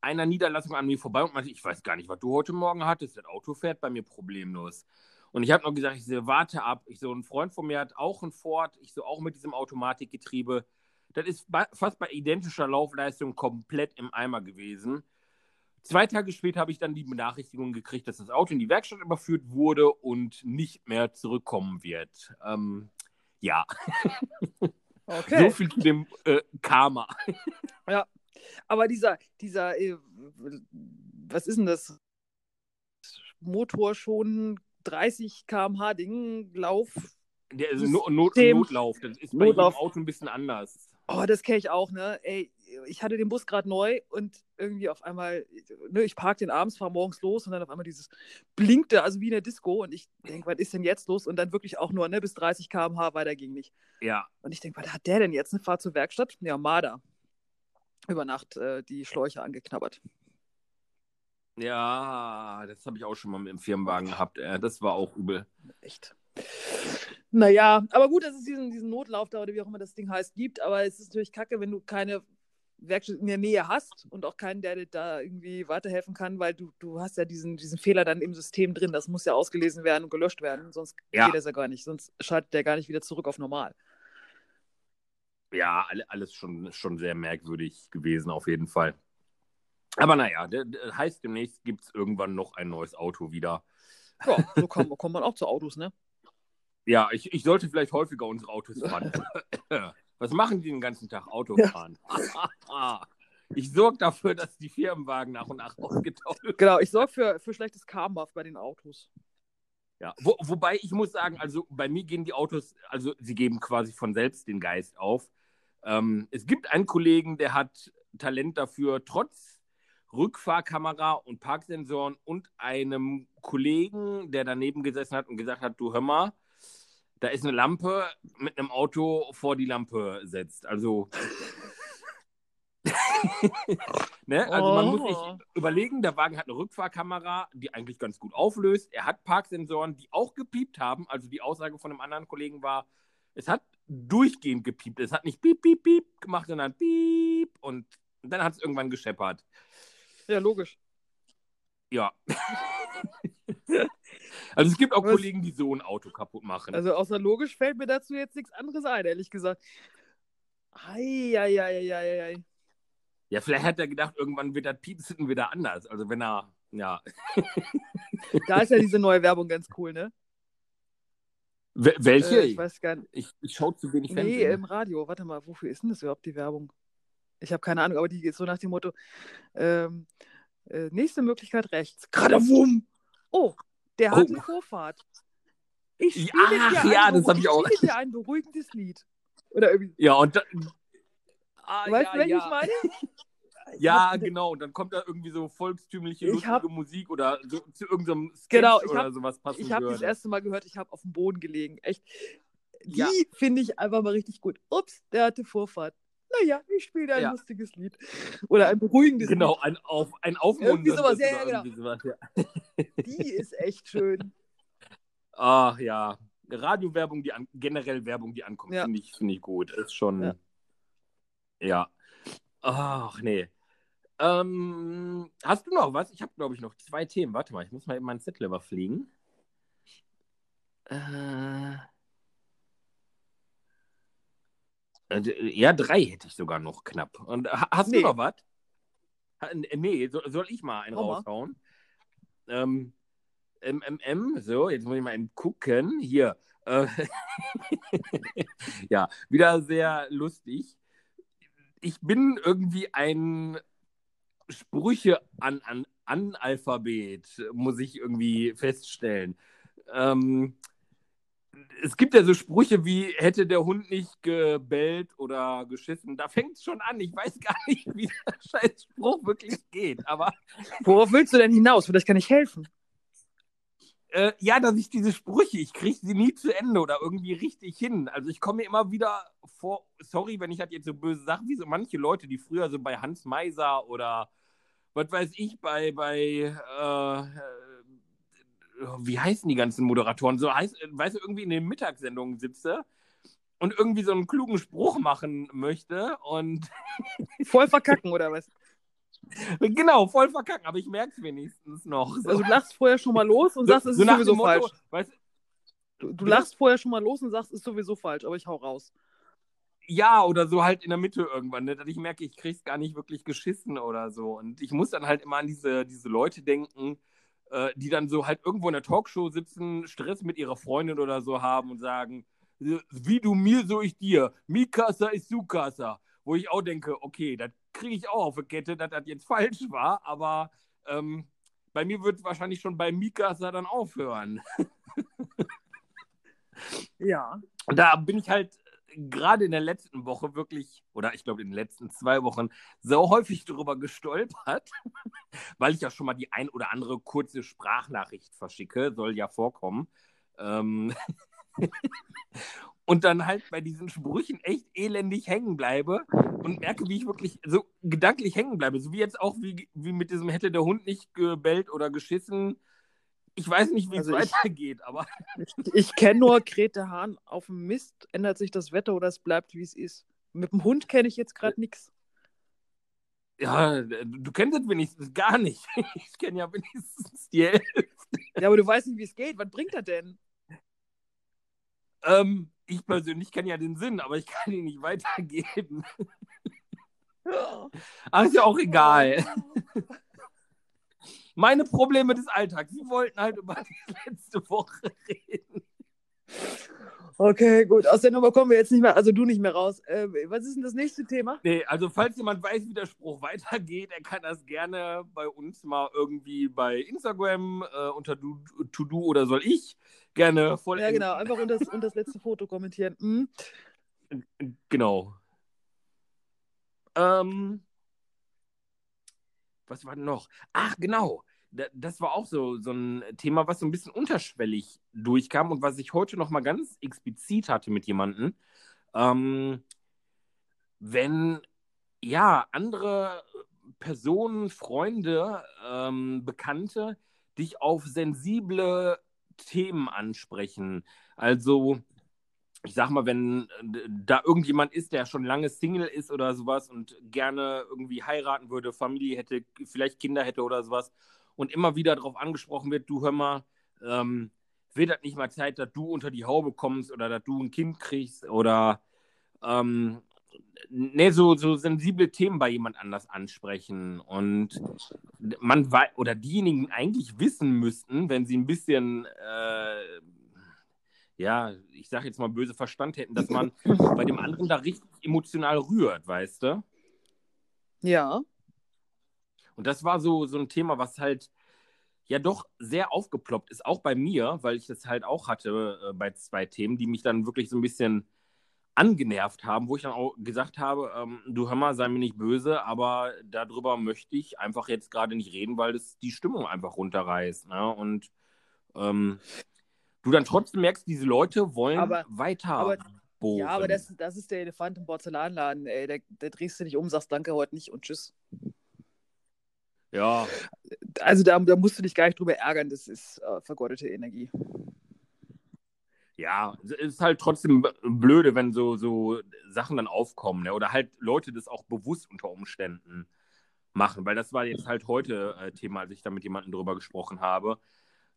einer Niederlassung an mir vorbei und meinte, ich weiß gar nicht, was du heute Morgen hattest. Das Auto fährt bei mir problemlos. Und ich habe noch gesagt, ich so, warte ab. Ich so, ein Freund von mir hat auch ein Ford, ich so, auch mit diesem Automatikgetriebe. Das ist fast bei identischer Laufleistung komplett im Eimer gewesen. Zwei Tage später habe ich dann die Benachrichtigung gekriegt, dass das Auto in die Werkstatt überführt wurde und nicht mehr zurückkommen wird. Ähm, ja. Okay. So viel zu dem äh, Karma. Ja, aber dieser, dieser, äh, was ist denn das? Motor schon 30 km/h Ding, Lauf. Der ist no Not Notlauf, das ist bei Notlauf. jedem Auto ein bisschen anders. Oh, das kenne ich auch, ne? Ey, ich hatte den Bus gerade neu und irgendwie auf einmal, ne, ich parke den abends, fahre morgens los und dann auf einmal dieses blinkte, also wie in der Disco und ich denke, was ist denn jetzt los? Und dann wirklich auch nur ne, bis 30 km/h weiter ging nicht. Ja. Und ich denke, was hat der denn jetzt? Eine Fahrt zur Werkstatt? Ja, Marder. Über Nacht äh, die Schläuche angeknabbert. Ja, das habe ich auch schon mal mit dem Firmenwagen gehabt. Äh, das war auch übel. Echt. Naja, aber gut, dass es diesen, diesen Notlauf da oder wie auch immer das Ding heißt gibt, aber es ist natürlich kacke, wenn du keine Werkstatt in der Nähe hast und auch keinen, der dir da irgendwie weiterhelfen kann, weil du, du hast ja diesen, diesen Fehler dann im System drin. Das muss ja ausgelesen werden und gelöscht werden, sonst ja. geht das ja gar nicht. Sonst schaltet der gar nicht wieder zurück auf normal. Ja, alles schon, schon sehr merkwürdig gewesen, auf jeden Fall. Aber naja, das heißt, demnächst gibt es irgendwann noch ein neues Auto wieder. Ja, so kommt, kommt man auch zu Autos, ne? Ja, ich, ich sollte vielleicht häufiger unsere Autos fahren. Was machen die den ganzen Tag? Auto fahren. Ja. ich sorge dafür, dass die Firmenwagen nach und nach ausgetauscht werden. Genau, ich sorge für, für schlechtes Karma bei den Autos. Ja, Wo, wobei ich muss sagen, also bei mir gehen die Autos, also sie geben quasi von selbst den Geist auf. Ähm, es gibt einen Kollegen, der hat Talent dafür, trotz Rückfahrkamera und Parksensoren und einem Kollegen, der daneben gesessen hat und gesagt hat, du hör mal, da ist eine Lampe mit einem Auto vor die Lampe setzt. Also, ne? also man muss sich oh. überlegen, der Wagen hat eine Rückfahrkamera, die eigentlich ganz gut auflöst. Er hat Parksensoren, die auch gepiept haben. Also die Aussage von einem anderen Kollegen war, es hat durchgehend gepiept. Es hat nicht piep, piep, piep gemacht, sondern piep und dann hat es irgendwann gescheppert. Ja, logisch. Ja. also es gibt auch Was? Kollegen, die so ein Auto kaputt machen. Also außer logisch fällt mir dazu jetzt nichts anderes ein, ehrlich gesagt. Eieieiei. Ja, vielleicht hat er gedacht, irgendwann wird das Piepsen wieder anders. Also wenn er, ja. da ist ja diese neue Werbung ganz cool, ne? welche? Äh, ich weiß gar nicht. Ich, ich schaue zu wenig Fernsehen. Nee, im Radio. Warte mal, wofür ist denn das überhaupt die Werbung? Ich habe keine Ahnung, aber die geht so nach dem Motto: ähm, äh, nächste Möglichkeit rechts. Gerade! Oh, der hat oh. eine Vorfahrt. Ich spiele Ach, dir, ja, ein, das ich ich auch. dir ein beruhigendes Lied. Oder irgendwie. Ja, und dann. Ah, weißt du, ja, welchen ja. ich meine? Ja, genau. Und dann kommt da irgendwie so volkstümliche, lustige hab, Musik oder so, zu irgendeinem Sketch genau, ich oder hab, sowas passen Ich habe das erste Mal gehört, ich habe auf dem Boden gelegen. Echt. Die ja. finde ich einfach mal richtig gut. Ups, der hatte Vorfahrt naja, ich spiele da ein ja. lustiges Lied. Oder ein beruhigendes genau, Lied. Genau, ein, auf, ein aufmunterndes sowas, ja, ja, genau. Sowas, ja. Die ist echt schön. Ach ja, Radiowerbung, die an, generell Werbung, die ankommt, ja. finde ich, find ich gut. Ist schon, ja. ja. Ach nee. Ähm, hast du noch was? Ich habe, glaube ich, noch zwei Themen. Warte mal, ich muss mal eben meinen Zettel überfliegen. Äh... Äh, ja, drei hätte ich sogar noch knapp. Und hast nee. du noch was? Nee, soll ich mal einen Mama. raushauen? Ähm, MMM, so, jetzt muss ich mal eben gucken. Hier. Äh, ja, wieder sehr lustig. Ich bin irgendwie ein Sprüche an, an Analphabet, muss ich irgendwie feststellen. Ähm, es gibt ja so Sprüche wie, hätte der Hund nicht gebellt oder geschissen. Da fängt es schon an. Ich weiß gar nicht, wie der scheiß Spruch wirklich geht. Aber. Worauf willst du denn hinaus? Vielleicht kann ich helfen. Äh, ja, dass ich diese Sprüche, ich kriege sie nie zu Ende oder irgendwie richtig hin. Also ich komme mir immer wieder vor, sorry, wenn ich halt jetzt so böse Sachen, wie so manche Leute, die früher so bei Hans Meiser oder was weiß ich, bei, bei äh, wie heißen die ganzen Moderatoren? So heißt, weißt du, irgendwie in den Mittagssendungen sitze und irgendwie so einen klugen Spruch machen möchte und. voll verkacken, oder was? Genau, voll verkacken, aber ich merke es wenigstens noch. So. Also du lachst vorher schon mal los und so, sagst, es so ist sowieso Motto, falsch. Weißt, du, du lachst vorher schon mal los und sagst, es ist sowieso falsch, aber ich hau raus. Ja, oder so halt in der Mitte irgendwann, ne? dass ich merke, ich krieg's gar nicht wirklich geschissen oder so. Und ich muss dann halt immer an diese, diese Leute denken, äh, die dann so halt irgendwo in der Talkshow sitzen, Stress mit ihrer Freundin oder so haben und sagen, wie du mir, so ich dir. Mikasa ist Sukasa. Wo ich auch denke, okay, das kriege ich auch auf die Kette, dass das jetzt falsch war, aber ähm, bei mir wird es wahrscheinlich schon bei Mikasa dann aufhören. ja. Und da bin ich halt gerade in der letzten Woche wirklich, oder ich glaube in den letzten zwei Wochen, so häufig darüber gestolpert, weil ich ja schon mal die ein oder andere kurze Sprachnachricht verschicke, soll ja vorkommen. Ähm und dann halt bei diesen Sprüchen echt elendig hängen bleibe und merke, wie ich wirklich so gedanklich hängen bleibe. So wie jetzt auch, wie, wie mit diesem hätte der Hund nicht gebellt oder geschissen ich weiß nicht, wie also es weitergeht, aber. Ich, ich kenne nur Grete Hahn auf dem Mist, ändert sich das Wetter oder es bleibt, wie es ist. Mit dem Hund kenne ich jetzt gerade nichts. Ja, du kennst es wenigstens gar nicht. Ich kenne ja wenigstens die Hälfte. Ja, aber du weißt nicht, wie es geht. Was bringt er denn? Ähm, ich persönlich kenne ja den Sinn, aber ich kann ihn nicht weitergeben. Ach, ist ja auch egal. Meine Probleme des Alltags. Sie wollten halt über die letzte Woche reden. Okay, gut. Aus der Nummer kommen wir jetzt nicht mehr, also du nicht mehr raus. Äh, was ist denn das nächste Thema? Nee, also falls jemand weiß, wie der Spruch weitergeht, er kann das gerne bei uns mal irgendwie bei Instagram äh, unter To Do oder soll ich gerne voll. Ja, genau, einfach unter das, unter das letzte Foto kommentieren. Mhm. Genau. Ähm, was war denn noch? Ach, genau. Das war auch so, so ein Thema, was so ein bisschen unterschwellig durchkam und was ich heute noch mal ganz explizit hatte mit jemandem. Ähm, wenn ja andere Personen, Freunde, ähm, Bekannte dich auf sensible Themen ansprechen. Also ich sag mal, wenn äh, da irgendjemand ist, der schon lange Single ist oder sowas und gerne irgendwie heiraten würde, Familie hätte, vielleicht Kinder hätte oder sowas und immer wieder darauf angesprochen wird, du hör mal, ähm, wird das nicht mal Zeit, dass du unter die Haube kommst oder dass du ein Kind kriegst oder ähm, ne, so, so sensible Themen bei jemand anders ansprechen und man oder diejenigen eigentlich wissen müssten, wenn sie ein bisschen äh, ja, ich sage jetzt mal böse Verstand hätten, dass man bei dem anderen da richtig emotional rührt, weißt du? Ja. Und das war so, so ein Thema, was halt ja doch sehr aufgeploppt ist, auch bei mir, weil ich das halt auch hatte äh, bei zwei Themen, die mich dann wirklich so ein bisschen angenervt haben, wo ich dann auch gesagt habe, ähm, du hör mal, sei mir nicht böse, aber darüber möchte ich einfach jetzt gerade nicht reden, weil das die Stimmung einfach runterreißt. Ne? Und ähm, du dann trotzdem merkst, diese Leute wollen aber, weiter. Aber, ja, aber das, das ist der Elefant im Porzellanladen, ey. Da, da drehst du dich um, sagst Danke heute nicht und Tschüss. Ja. Also da, da musst du dich gar nicht drüber ärgern, das ist äh, vergottete Energie. Ja, es ist halt trotzdem blöde, wenn so, so Sachen dann aufkommen, ne? oder halt Leute das auch bewusst unter Umständen machen, weil das war jetzt halt heute äh, Thema, als ich da mit jemandem drüber gesprochen habe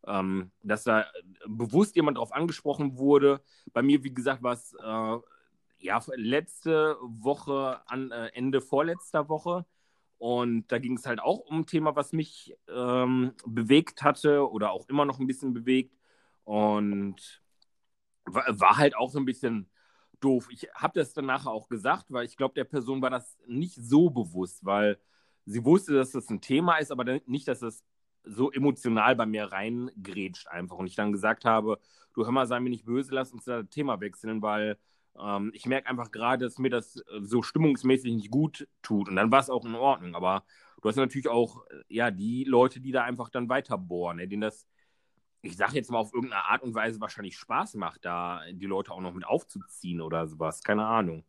ähm, dass da bewusst jemand drauf angesprochen wurde. Bei mir, wie gesagt, war es äh, ja, letzte Woche an äh, Ende vorletzter Woche. Und da ging es halt auch um ein Thema, was mich ähm, bewegt hatte oder auch immer noch ein bisschen bewegt. Und war, war halt auch so ein bisschen doof. Ich habe das danach auch gesagt, weil ich glaube, der Person war das nicht so bewusst, weil sie wusste, dass das ein Thema ist, aber nicht, dass das so emotional bei mir reingrätscht einfach. Und ich dann gesagt habe, du hör mal, sei mir nicht böse, lass uns das Thema wechseln, weil ähm, ich merke einfach gerade, dass mir das äh, so stimmungsmäßig nicht gut tut. Und dann war es auch in Ordnung. Aber du hast natürlich auch, äh, ja, die Leute, die da einfach dann weiterbohren, denen das, ich sage jetzt mal auf irgendeine Art und Weise wahrscheinlich Spaß macht, da die Leute auch noch mit aufzuziehen oder sowas. Keine Ahnung.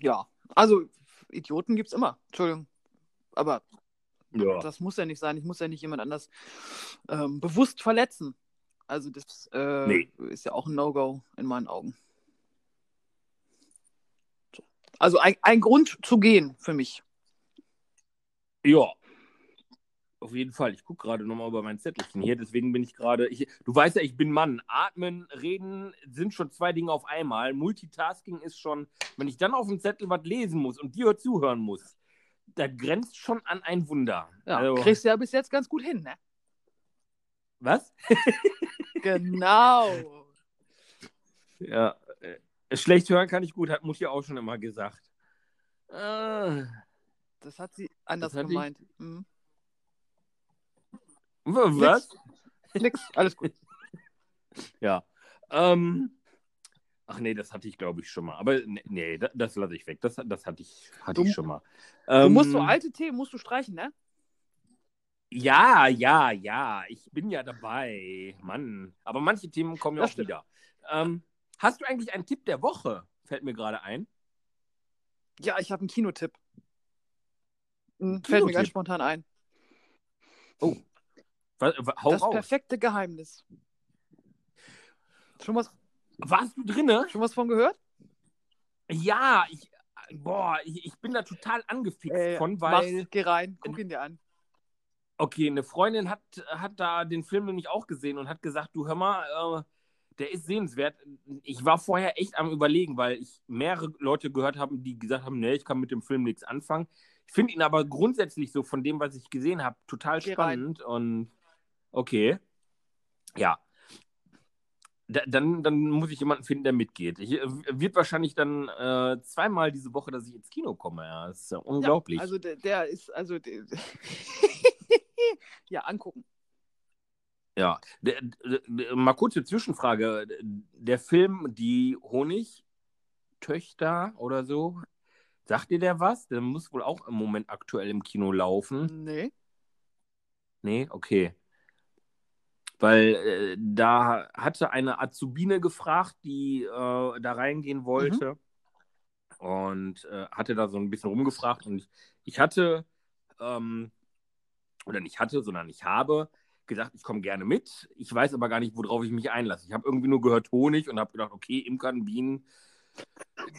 Ja, also Idioten gibt es immer. Entschuldigung. Aber ja. Das muss ja nicht sein. Ich muss ja nicht jemand anders ähm, bewusst verletzen. Also das äh, nee. ist ja auch ein No-Go in meinen Augen. So. Also ein, ein Grund zu gehen für mich. Ja, auf jeden Fall. Ich gucke gerade nochmal über mein Zettelchen hier, deswegen bin ich gerade. Du weißt ja, ich bin Mann. Atmen, reden sind schon zwei Dinge auf einmal. Multitasking ist schon, wenn ich dann auf dem Zettel was lesen muss und dir zuhören muss, das grenzt schon an ein Wunder. Ja, also, kriegst du ja bis jetzt ganz gut hin, ne? Was? genau. Ja, äh, schlecht hören kann ich gut, hat Mutti auch schon immer gesagt. Äh, das hat sie anders hat gemeint. Mhm. Was? Nix. Nix, alles gut. ja. Ähm, Ach nee, das hatte ich, glaube ich, schon mal. Aber nee, nee das, das lasse ich weg. Das, das hatte ich, hatte Du- ich schon mal. Du Ähm, musst so alte Themen musst du streichen, ne? Ja, ja, ja. Ich bin ja dabei. Mann. Aber manche Themen kommen ja auch wieder. Ähm, hast du eigentlich einen Tipp der Woche? Fällt mir gerade ein. Ja, ich habe einen Kinotipp. Hm, Fällt mir ganz spontan ein. Oh. Was, wa- hau das raus. perfekte Geheimnis. Schon was, Warst du drinne? schon was von gehört? Ja, ich, boah, ich, ich bin da total angefixt Äh, von, weil, mach's, geh rein, guck ihn dir an. Okay, eine Freundin hat, hat da den Film nämlich auch gesehen und hat gesagt, du hör mal, äh, der ist sehenswert. Ich war vorher echt am überlegen, weil ich mehrere Leute gehört habe, die gesagt haben, nee, ich kann mit dem Film nichts anfangen. Ich finde ihn aber grundsätzlich so von dem, was ich gesehen habe, total Geh spannend und okay. Ja. Da, dann, dann muss ich jemanden finden, der mitgeht. Ich, äh, wird wahrscheinlich dann äh, zweimal diese Woche, dass ich ins Kino komme. Ja, das ist ja unglaublich. Ja, also der, der ist, also der, ja, angucken. Ja, der, der, mal kurze Zwischenfrage. Der Film Die Honigtöchter oder so, sagt dir der was? Der muss wohl auch im Moment aktuell im Kino laufen. Nee. Nee, okay. Weil äh, da hatte eine Azubine gefragt, die äh, da reingehen wollte. Und äh, hatte da so ein bisschen rumgefragt. Und ich, ich hatte, ähm, oder nicht hatte, sondern ich habe gesagt, ich komme gerne mit. Ich weiß aber gar nicht, worauf ich mich einlasse. Ich habe irgendwie nur gehört Honig und habe gedacht, okay, Imkern, Bienen.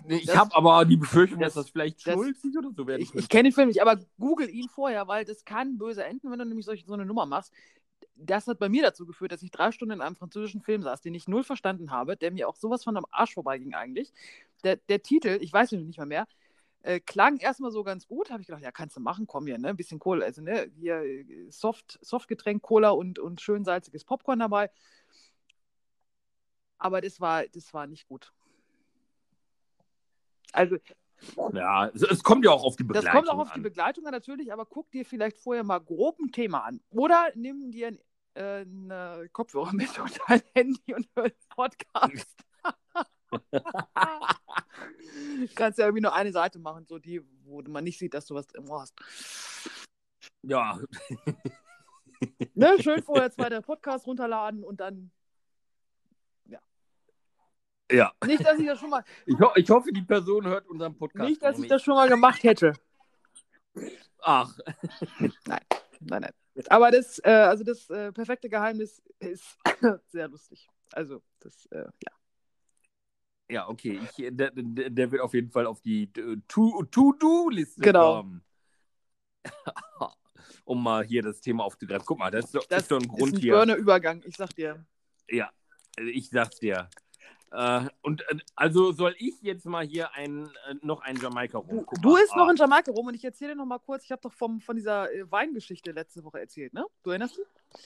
Ich habe aber die Befürchtung, das- dass das vielleicht das- schulzig oder so werden Ich, ich kenne den Film nicht, aber google ihn vorher, weil das kann böse enden, wenn du nämlich solch, so eine Nummer machst. Das hat bei mir dazu geführt, dass ich drei Stunden in einem französischen Film saß, den ich null verstanden habe, der mir auch sowas von am Arsch vorbeiging eigentlich. Der, der Titel, ich weiß ihn nicht mal mehr, äh, klang erstmal so ganz gut. Habe ich gedacht, ja, kannst du machen, komm hier, ne? Ein bisschen Cola, also ne, hier äh, Soft, Softgetränk, Cola und, und schön salziges Popcorn dabei. Aber das war, das war nicht gut. Also, Ja, es, kommt ja auch auf die Das Begleitung kommt auch auf die an. Begleitung an natürlich, aber guck dir vielleicht vorher mal grob ein Thema an. Oder nimm dir ein, äh, eine Kopfhörer mit und ein Handy und hör einen Podcast. Kannst ja irgendwie nur eine Seite machen, so die, wo man nicht sieht, dass du was im Ohr hast. Ja, Ne? Schön vorher zweiter Podcast runterladen und dann. ja. Nicht, dass ich das schon mal, Ich, ho ich hoffe, die Person hört unseren Podcast. nicht, dass ich nämlich. das schon mal gemacht hätte. Ach, Nein, nein. Aber das, äh, also das äh, perfekte Geheimnis ist sehr lustig. Also, das, äh, ja. Ja, okay. Ich, der, der, der wird auf jeden Fall auf die äh, To- To-Do-Liste Genau. kommen. um mal hier das Thema aufzugreifen. Guck mal, das ist doch, Das ist doch ein Grund ist ein hier. Burner-Übergang, ich sag dir. Ja, ich sag's dir. Äh, und äh, also soll ich jetzt mal hier ein, äh, noch einen Jamaika rum. Du, du isst noch Ah, in Jamaika rum und ich erzähle dir noch mal kurz, ich habe doch vom, von dieser äh, Weingeschichte letzte Woche erzählt, ne? Du erinnerst dich?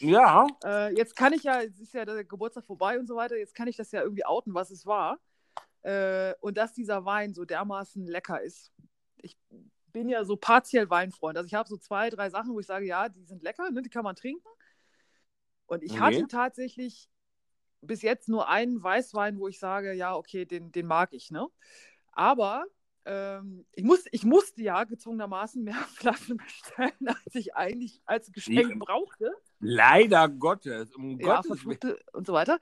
Ja, Äh, jetzt kann ich ja, es ist ja der Geburtstag vorbei und so weiter, jetzt kann ich das ja irgendwie outen, was es war. Äh, und dass dieser Wein so dermaßen lecker ist. Ich bin ja so partiell Weinfreund. Also ich habe so zwei, drei Sachen, wo ich sage, ja, die sind lecker, ne? die kann man trinken. Und ich Okay. hatte tatsächlich bis jetzt nur einen Weißwein, wo ich sage, ja, okay, den, den mag ich, ne? Aber ähm, ich, muss, ich musste ja gezwungenermaßen mehr Flaschen bestellen, als ich eigentlich als Geschenk brauchte. leider Gottes. Um Ja, Gottes Willen. und so weiter.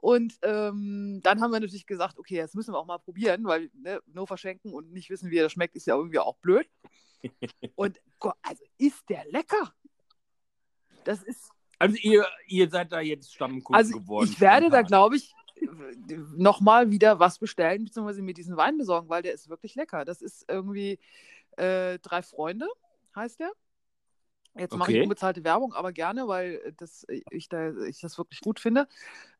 Und ähm, dann haben wir natürlich gesagt, okay, jetzt müssen wir auch mal probieren, weil ne, nur verschenken und nicht wissen, wie er schmeckt, ist ja irgendwie auch blöd. Und Gott, also ist der lecker. Das ist, Also ihr, ihr seid da jetzt Stammkunden also geworden. ich werde da, spontan. glaube ich, nochmal wieder was bestellen, beziehungsweise mir diesen Wein besorgen, weil der ist wirklich lecker. Das ist irgendwie äh, Drei Freunde, heißt der. Jetzt mache ich Okay. unbezahlte Werbung, aber gerne, weil das, ich, da, ich das wirklich gut finde.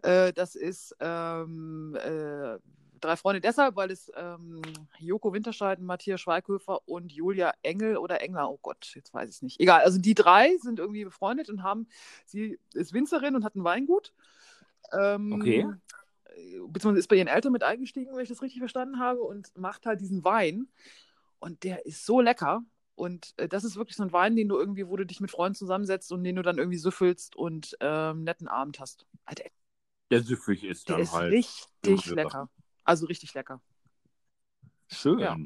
Äh, das ist ähm, äh, Drei Freunde deshalb, weil es ähm, Joko Winterscheid, Matthias Schweighöfer und Julia Engel oder Engler, oh Gott, jetzt weiß ich es nicht. Egal, also die drei sind irgendwie befreundet und haben, sie ist Winzerin und hat ein Weingut. Ähm, Okay. Beziehungsweise ist bei ihren Eltern mit eingestiegen, wenn ich das richtig verstanden habe, und macht halt diesen Wein. Und der ist so lecker. Und äh, das ist wirklich so ein Wein, den du irgendwie, wo du dich mit Freunden zusammensetzt und den du dann irgendwie süffelst und ähm, netten Abend hast. Alter, Der süffig ist der dann ist halt. richtig lecker. Also richtig lecker. Schön. Ja.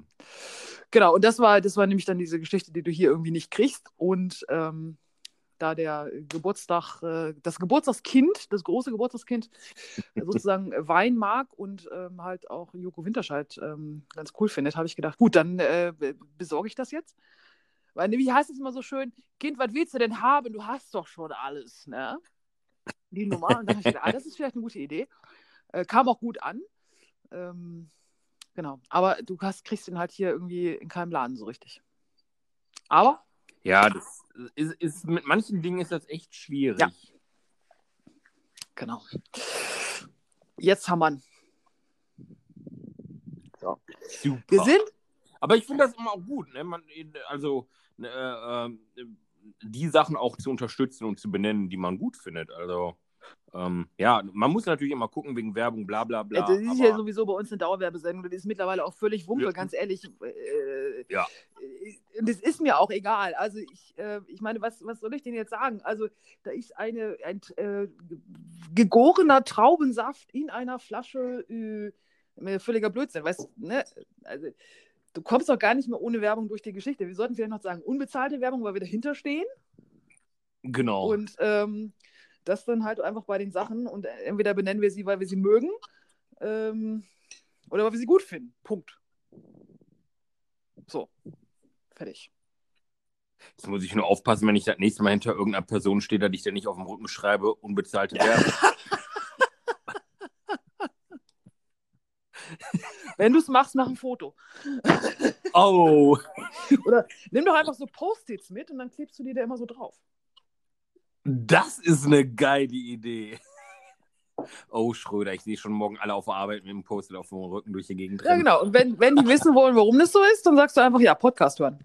Genau, und das war, das war nämlich dann diese Geschichte, die du hier irgendwie nicht kriegst. Und ähm, da der Geburtstag, äh, das Geburtstagskind, das große Geburtstagskind, sozusagen Wein mag und ähm, halt auch Joko Winterscheid ähm, ganz cool findet, habe ich gedacht, gut, dann äh, besorge ich das jetzt. Weil, ne, wie heißt es immer so schön, Kind, was willst du denn haben? Du hast doch schon alles, ne? Die Nummer. Und dann habe ich gedacht, ah, das ist vielleicht eine gute Idee. Äh, kam auch gut an. Ähm, genau. Aber du hast, kriegst ihn halt hier irgendwie in keinem Laden so richtig. Aber? Ja, das ist, ist mit manchen Dingen ist das echt schwierig. Ja. Genau. Jetzt haben wir so. Super. Wir sind. Aber ich finde das immer auch gut. Ne? Man, also, äh, äh, die Sachen auch zu unterstützen und zu benennen, die man gut findet. Also ähm, ja, man muss natürlich immer gucken wegen Werbung, bla bla bla. das ist ja sowieso bei uns eine Dauerwerbesendung. Das ist mittlerweile auch völlig Wumpe, ja. ganz ehrlich. Äh, ja. Äh, das ist mir auch egal. Also ich, äh, ich meine, was, was soll ich denn jetzt sagen? Also da ist eine, ein äh, gegorener Traubensaft in einer Flasche äh, völliger Blödsinn. Weißt ne? Also, du kommst doch gar nicht mehr ohne Werbung durch die Geschichte. Wir sollten vielleicht noch sagen, unbezahlte Werbung, weil wir dahinter stehen. Genau. Und ähm, das dann halt einfach bei den Sachen und entweder benennen wir sie, weil wir sie mögen ähm, oder weil wir sie gut finden. Punkt. So. Fertig. Jetzt muss ich nur aufpassen, wenn ich das nächste Mal hinter irgendeiner Person stehe, dass ich dann nicht auf dem Rücken schreibe, unbezahlte Werbung. Wenn du es machst, mach ein Foto. Oh. Oder nimm doch einfach so Post-its mit und dann klebst du die da immer so drauf. Das ist eine geile Idee. Oh, Schröder, ich sehe schon morgen alle auf der Arbeit mit dem Post auf dem Rücken durch die Gegend. Ja, genau. Und wenn, wenn die wissen wollen, warum das so ist, dann sagst du einfach, ja, Podcast hören.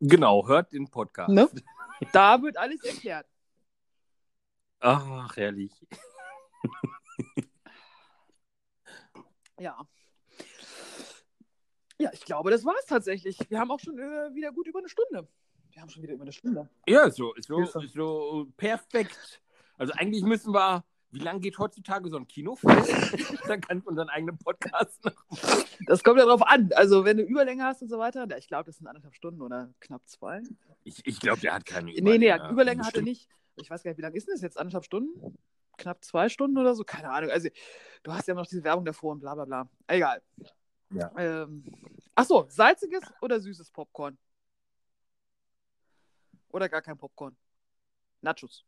Genau, hört den Podcast. Ne? Da wird alles erklärt. Ach, herrlich. ja. Ja, ich glaube, das war es tatsächlich. Wir haben auch schon äh, wieder gut über eine Stunde. Wir haben schon wieder über eine Stunde. Ja, so, so, so perfekt. Also eigentlich müssen wir. Wie lange geht heutzutage so ein Kinofilm? Dann kannst du unseren eigenen Podcast noch machen. Das kommt ja drauf an. Also, wenn du Überlänge hast und so weiter, ich glaube, das sind anderthalb Stunden oder knapp zwei. Ich, ich glaube, der hat keine Überlänge. Nee, nee, Überlänge hat er nicht. Ich weiß gar nicht, wie lange ist denn das jetzt? Anderthalb Stunden? Knapp zwei Stunden oder so? Keine Ahnung. Also, du hast ja noch diese Werbung davor und bla bla bla. Egal. Ja. Ähm, Achso, salziges oder süßes Popcorn? Oder gar kein Popcorn? Nachos.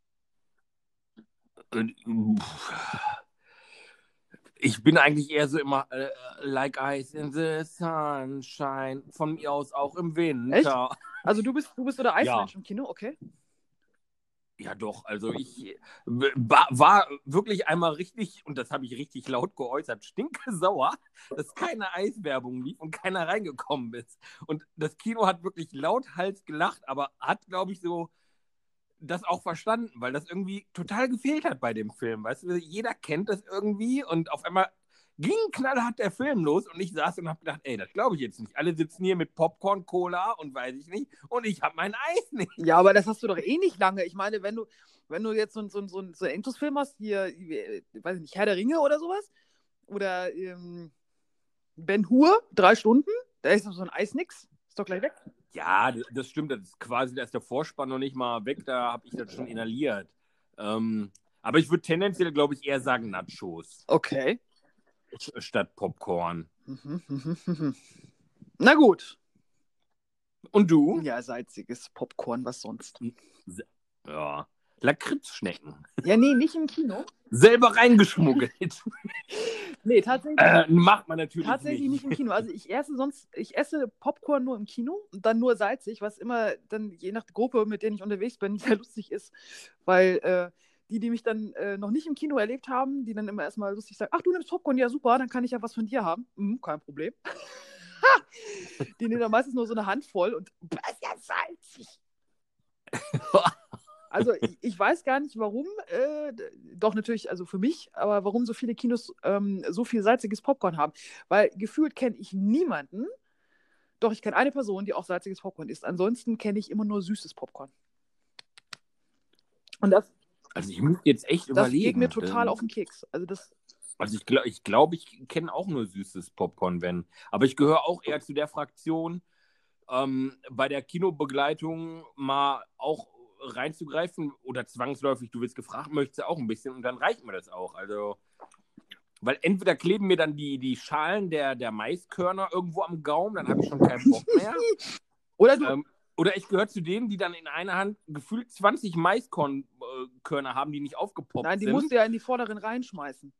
Ich bin eigentlich eher so immer äh, like ice in the sunshine. Von mir aus auch im Winter. Echt? Also du bist, du bist so der Eismensch ja. im Kino, okay? Ja, doch. Also ich war, war, wirklich einmal richtig, und das habe ich richtig laut geäußert, stinke sauer, dass keine Eiswerbung lief und keiner reingekommen ist. Und das Kino hat wirklich lauthals gelacht, aber hat, glaube ich, so das auch verstanden, weil das irgendwie total gefehlt hat bei dem Film. Weißt du, jeder kennt das irgendwie und auf einmal ging knallhart der Film los und ich saß und habe gedacht, ey, das glaube ich jetzt nicht. Alle sitzen hier mit Popcorn, Cola und weiß ich nicht und ich habe mein Eis nicht. Ja, aber das hast du doch eh nicht lange. Ich meine, wenn du, wenn du jetzt so, so, so, so einen Endlosfilm hast, hier, weiß ich nicht, Herr der Ringe oder sowas, oder ähm, Ben Hur, drei Stunden, da ist doch so ein Eis nix. Ist doch gleich weg. Ja, das stimmt. Das ist quasi, da ist der Vorspann noch nicht mal weg, da habe ich das schon inhaliert. Ähm, aber ich würde tendenziell, glaube ich, eher sagen Nachos. Okay statt Popcorn. Na gut. Und du? Ja, salziges Popcorn, was sonst? Ja. Lakritzschnecken. Ja, nee, nicht im Kino. Selber reingeschmuggelt. nee, tatsächlich. Äh, macht man natürlich tatsächlich nicht. nicht im Kino. Also ich esse sonst, ich esse Popcorn nur im Kino und dann nur salzig, was immer dann je nach Gruppe, mit der ich unterwegs bin, sehr lustig ist, weil äh, die, die mich dann äh, noch nicht im Kino erlebt haben, die dann immer erstmal lustig sagen, ach, du nimmst Popcorn, ja super, dann kann ich ja was von dir haben. Hm, kein Problem. die nehmen dann meistens nur so eine Handvoll und das ist ja salzig. also ich, ich, weiß gar nicht, warum, äh, doch natürlich, also für mich, aber warum so viele Kinos ähm, so viel salziges Popcorn haben. Weil gefühlt kenne ich niemanden, doch ich kenne eine Person, die auch salziges Popcorn isst. Ansonsten kenne ich immer nur süßes Popcorn. Und das, also ich muss jetzt echt das überlegen. Das geht mir total auf den Keks. Also das. Also ich glaube, ich, glaub, ich kenne auch nur süßes Popcorn, wenn. Aber ich gehöre auch eher zu der Fraktion, ähm, bei der Kinobegleitung mal auch reinzugreifen oder zwangsläufig, du wirst gefragt, möchtest du auch ein bisschen und dann reicht mir das auch. Also, weil entweder kleben mir dann die, die Schalen der, der Maiskörner irgendwo am Gaumen, dann habe ich schon keinen Bock mehr. oder, du, ähm, oder ich gehöre zu denen, die dann in einer Hand gefühlt 20 Maiskörner haben, die nicht aufgepoppt sind. Nein, die sind. musst du ja in die vorderen reinschmeißen.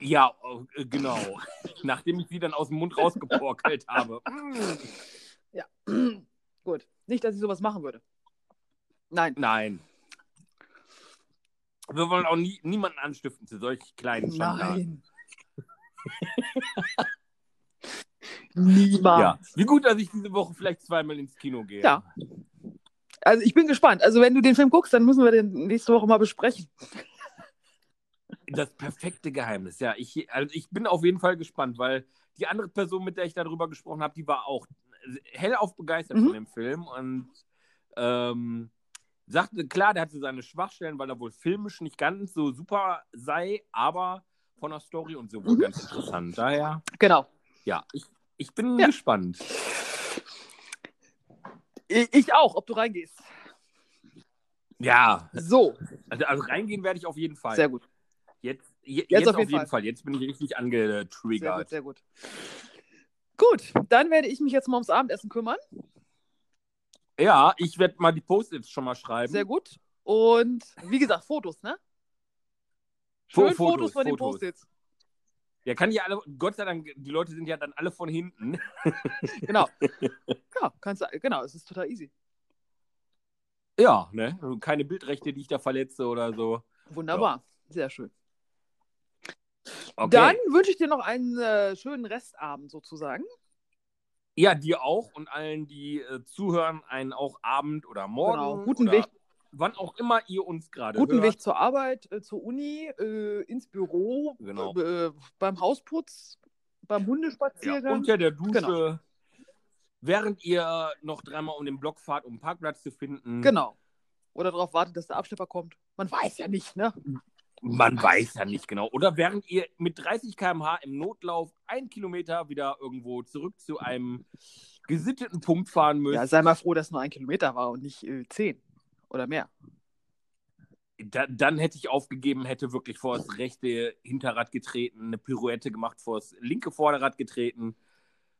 Ja, äh, genau. Nachdem ich sie dann aus dem Mund rausgeporkelt habe. ja, gut. Nicht, dass ich sowas machen würde. Nein. Nein. Wir wollen auch nie, niemanden anstiften zu solch kleinen Schandtaten. Nein. Niemals. Ja. Wie gut, dass ich diese Woche vielleicht zweimal ins Kino gehe. Ja. Also ich bin gespannt. Also wenn du den Film guckst, dann müssen wir den nächste Woche mal besprechen. Das perfekte Geheimnis, ja. Ich, also ich bin auf jeden Fall gespannt, weil die andere Person, mit der ich darüber gesprochen habe, die war auch hellauf begeistert mhm. von dem Film und ähm, sagte, klar, der hatte seine Schwachstellen, weil er wohl filmisch nicht ganz so super sei, aber von der Story und so wohl mhm. ganz interessant. Daher. Genau. Ja, ich, ich bin ja. gespannt. Ich, ich auch, ob du reingehst. Ja. So. Also, also, reingehen werde ich auf jeden Fall. Sehr gut. Jetzt, je, jetzt, jetzt, auf, jeden, Fall. Fall. Jetzt bin ich richtig angetriggert. Sehr gut, sehr gut. Gut, dann werde ich mich jetzt mal ums Abendessen kümmern. Ja, ich werde mal die Post-its schon mal schreiben. Sehr gut. Und wie gesagt, Fotos, ne? Schön Fotos, Fotos von den Post-its. Ja, kann ja alle, Gott sei Dank, die Leute sind ja dann alle von hinten. genau. Ja, kannst du, genau, es ist total easy. Ja, ne? Keine Bildrechte, die ich da verletze oder so. Wunderbar, ja. sehr schön. Okay. Dann wünsche ich dir noch einen äh, schönen Restabend sozusagen. Ja, dir auch und allen, die äh, zuhören, einen auch Abend oder Morgen. Genau, guten oder Weg. Wann auch immer ihr uns gerade Guten hört. Weg zur Arbeit, äh, zur Uni, äh, ins Büro, genau. Äh, beim Hausputz, beim Hundespaziergang. Ja, unter der Dusche. Genau. Während ihr noch dreimal um den Block fahrt, um einen Parkplatz zu finden. Genau. Oder darauf wartet, dass der Abschlepper kommt. Man weiß ja nicht, ne? Man weiß ja nicht genau. Oder während ihr mit 30 km/h im Notlauf ein Kilometer wieder irgendwo zurück zu einem gesitteten Punkt fahren müsst. Ja, sei mal froh, dass es nur ein Kilometer war und nicht äh, zehn oder mehr. Da, dann hätte ich aufgegeben, hätte wirklich vor das rechte Hinterrad getreten, eine Pirouette gemacht, vor das linke Vorderrad getreten.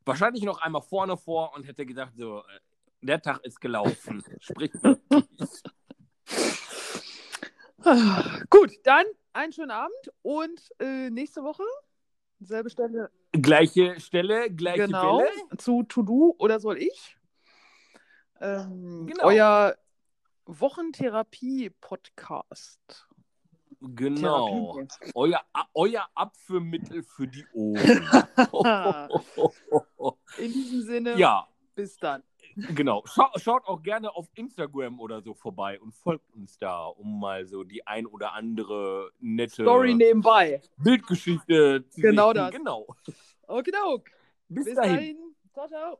Wahrscheinlich noch einmal vorne vor und hätte gedacht, so, äh, der Tag ist gelaufen. Sprich. Gut, dann einen schönen Abend und äh, nächste Woche selbe Stelle. Gleiche Stelle, gleiche genau, Welle. Zu To Do oder soll ich? Ähm, genau. Euer Wochentherapie-Podcast. Genau. Euer, euer Abführmittel für die Ohren. In diesem Sinne, ja. bis dann. Genau. Schau, schaut auch gerne auf Instagram oder so vorbei und folgt uns da, um mal so die ein oder andere nette Story nebenbei. Bildgeschichte zu Genau sehen. das. Genau. Okay, Bis, Bis dahin. dahin. Ciao, ciao.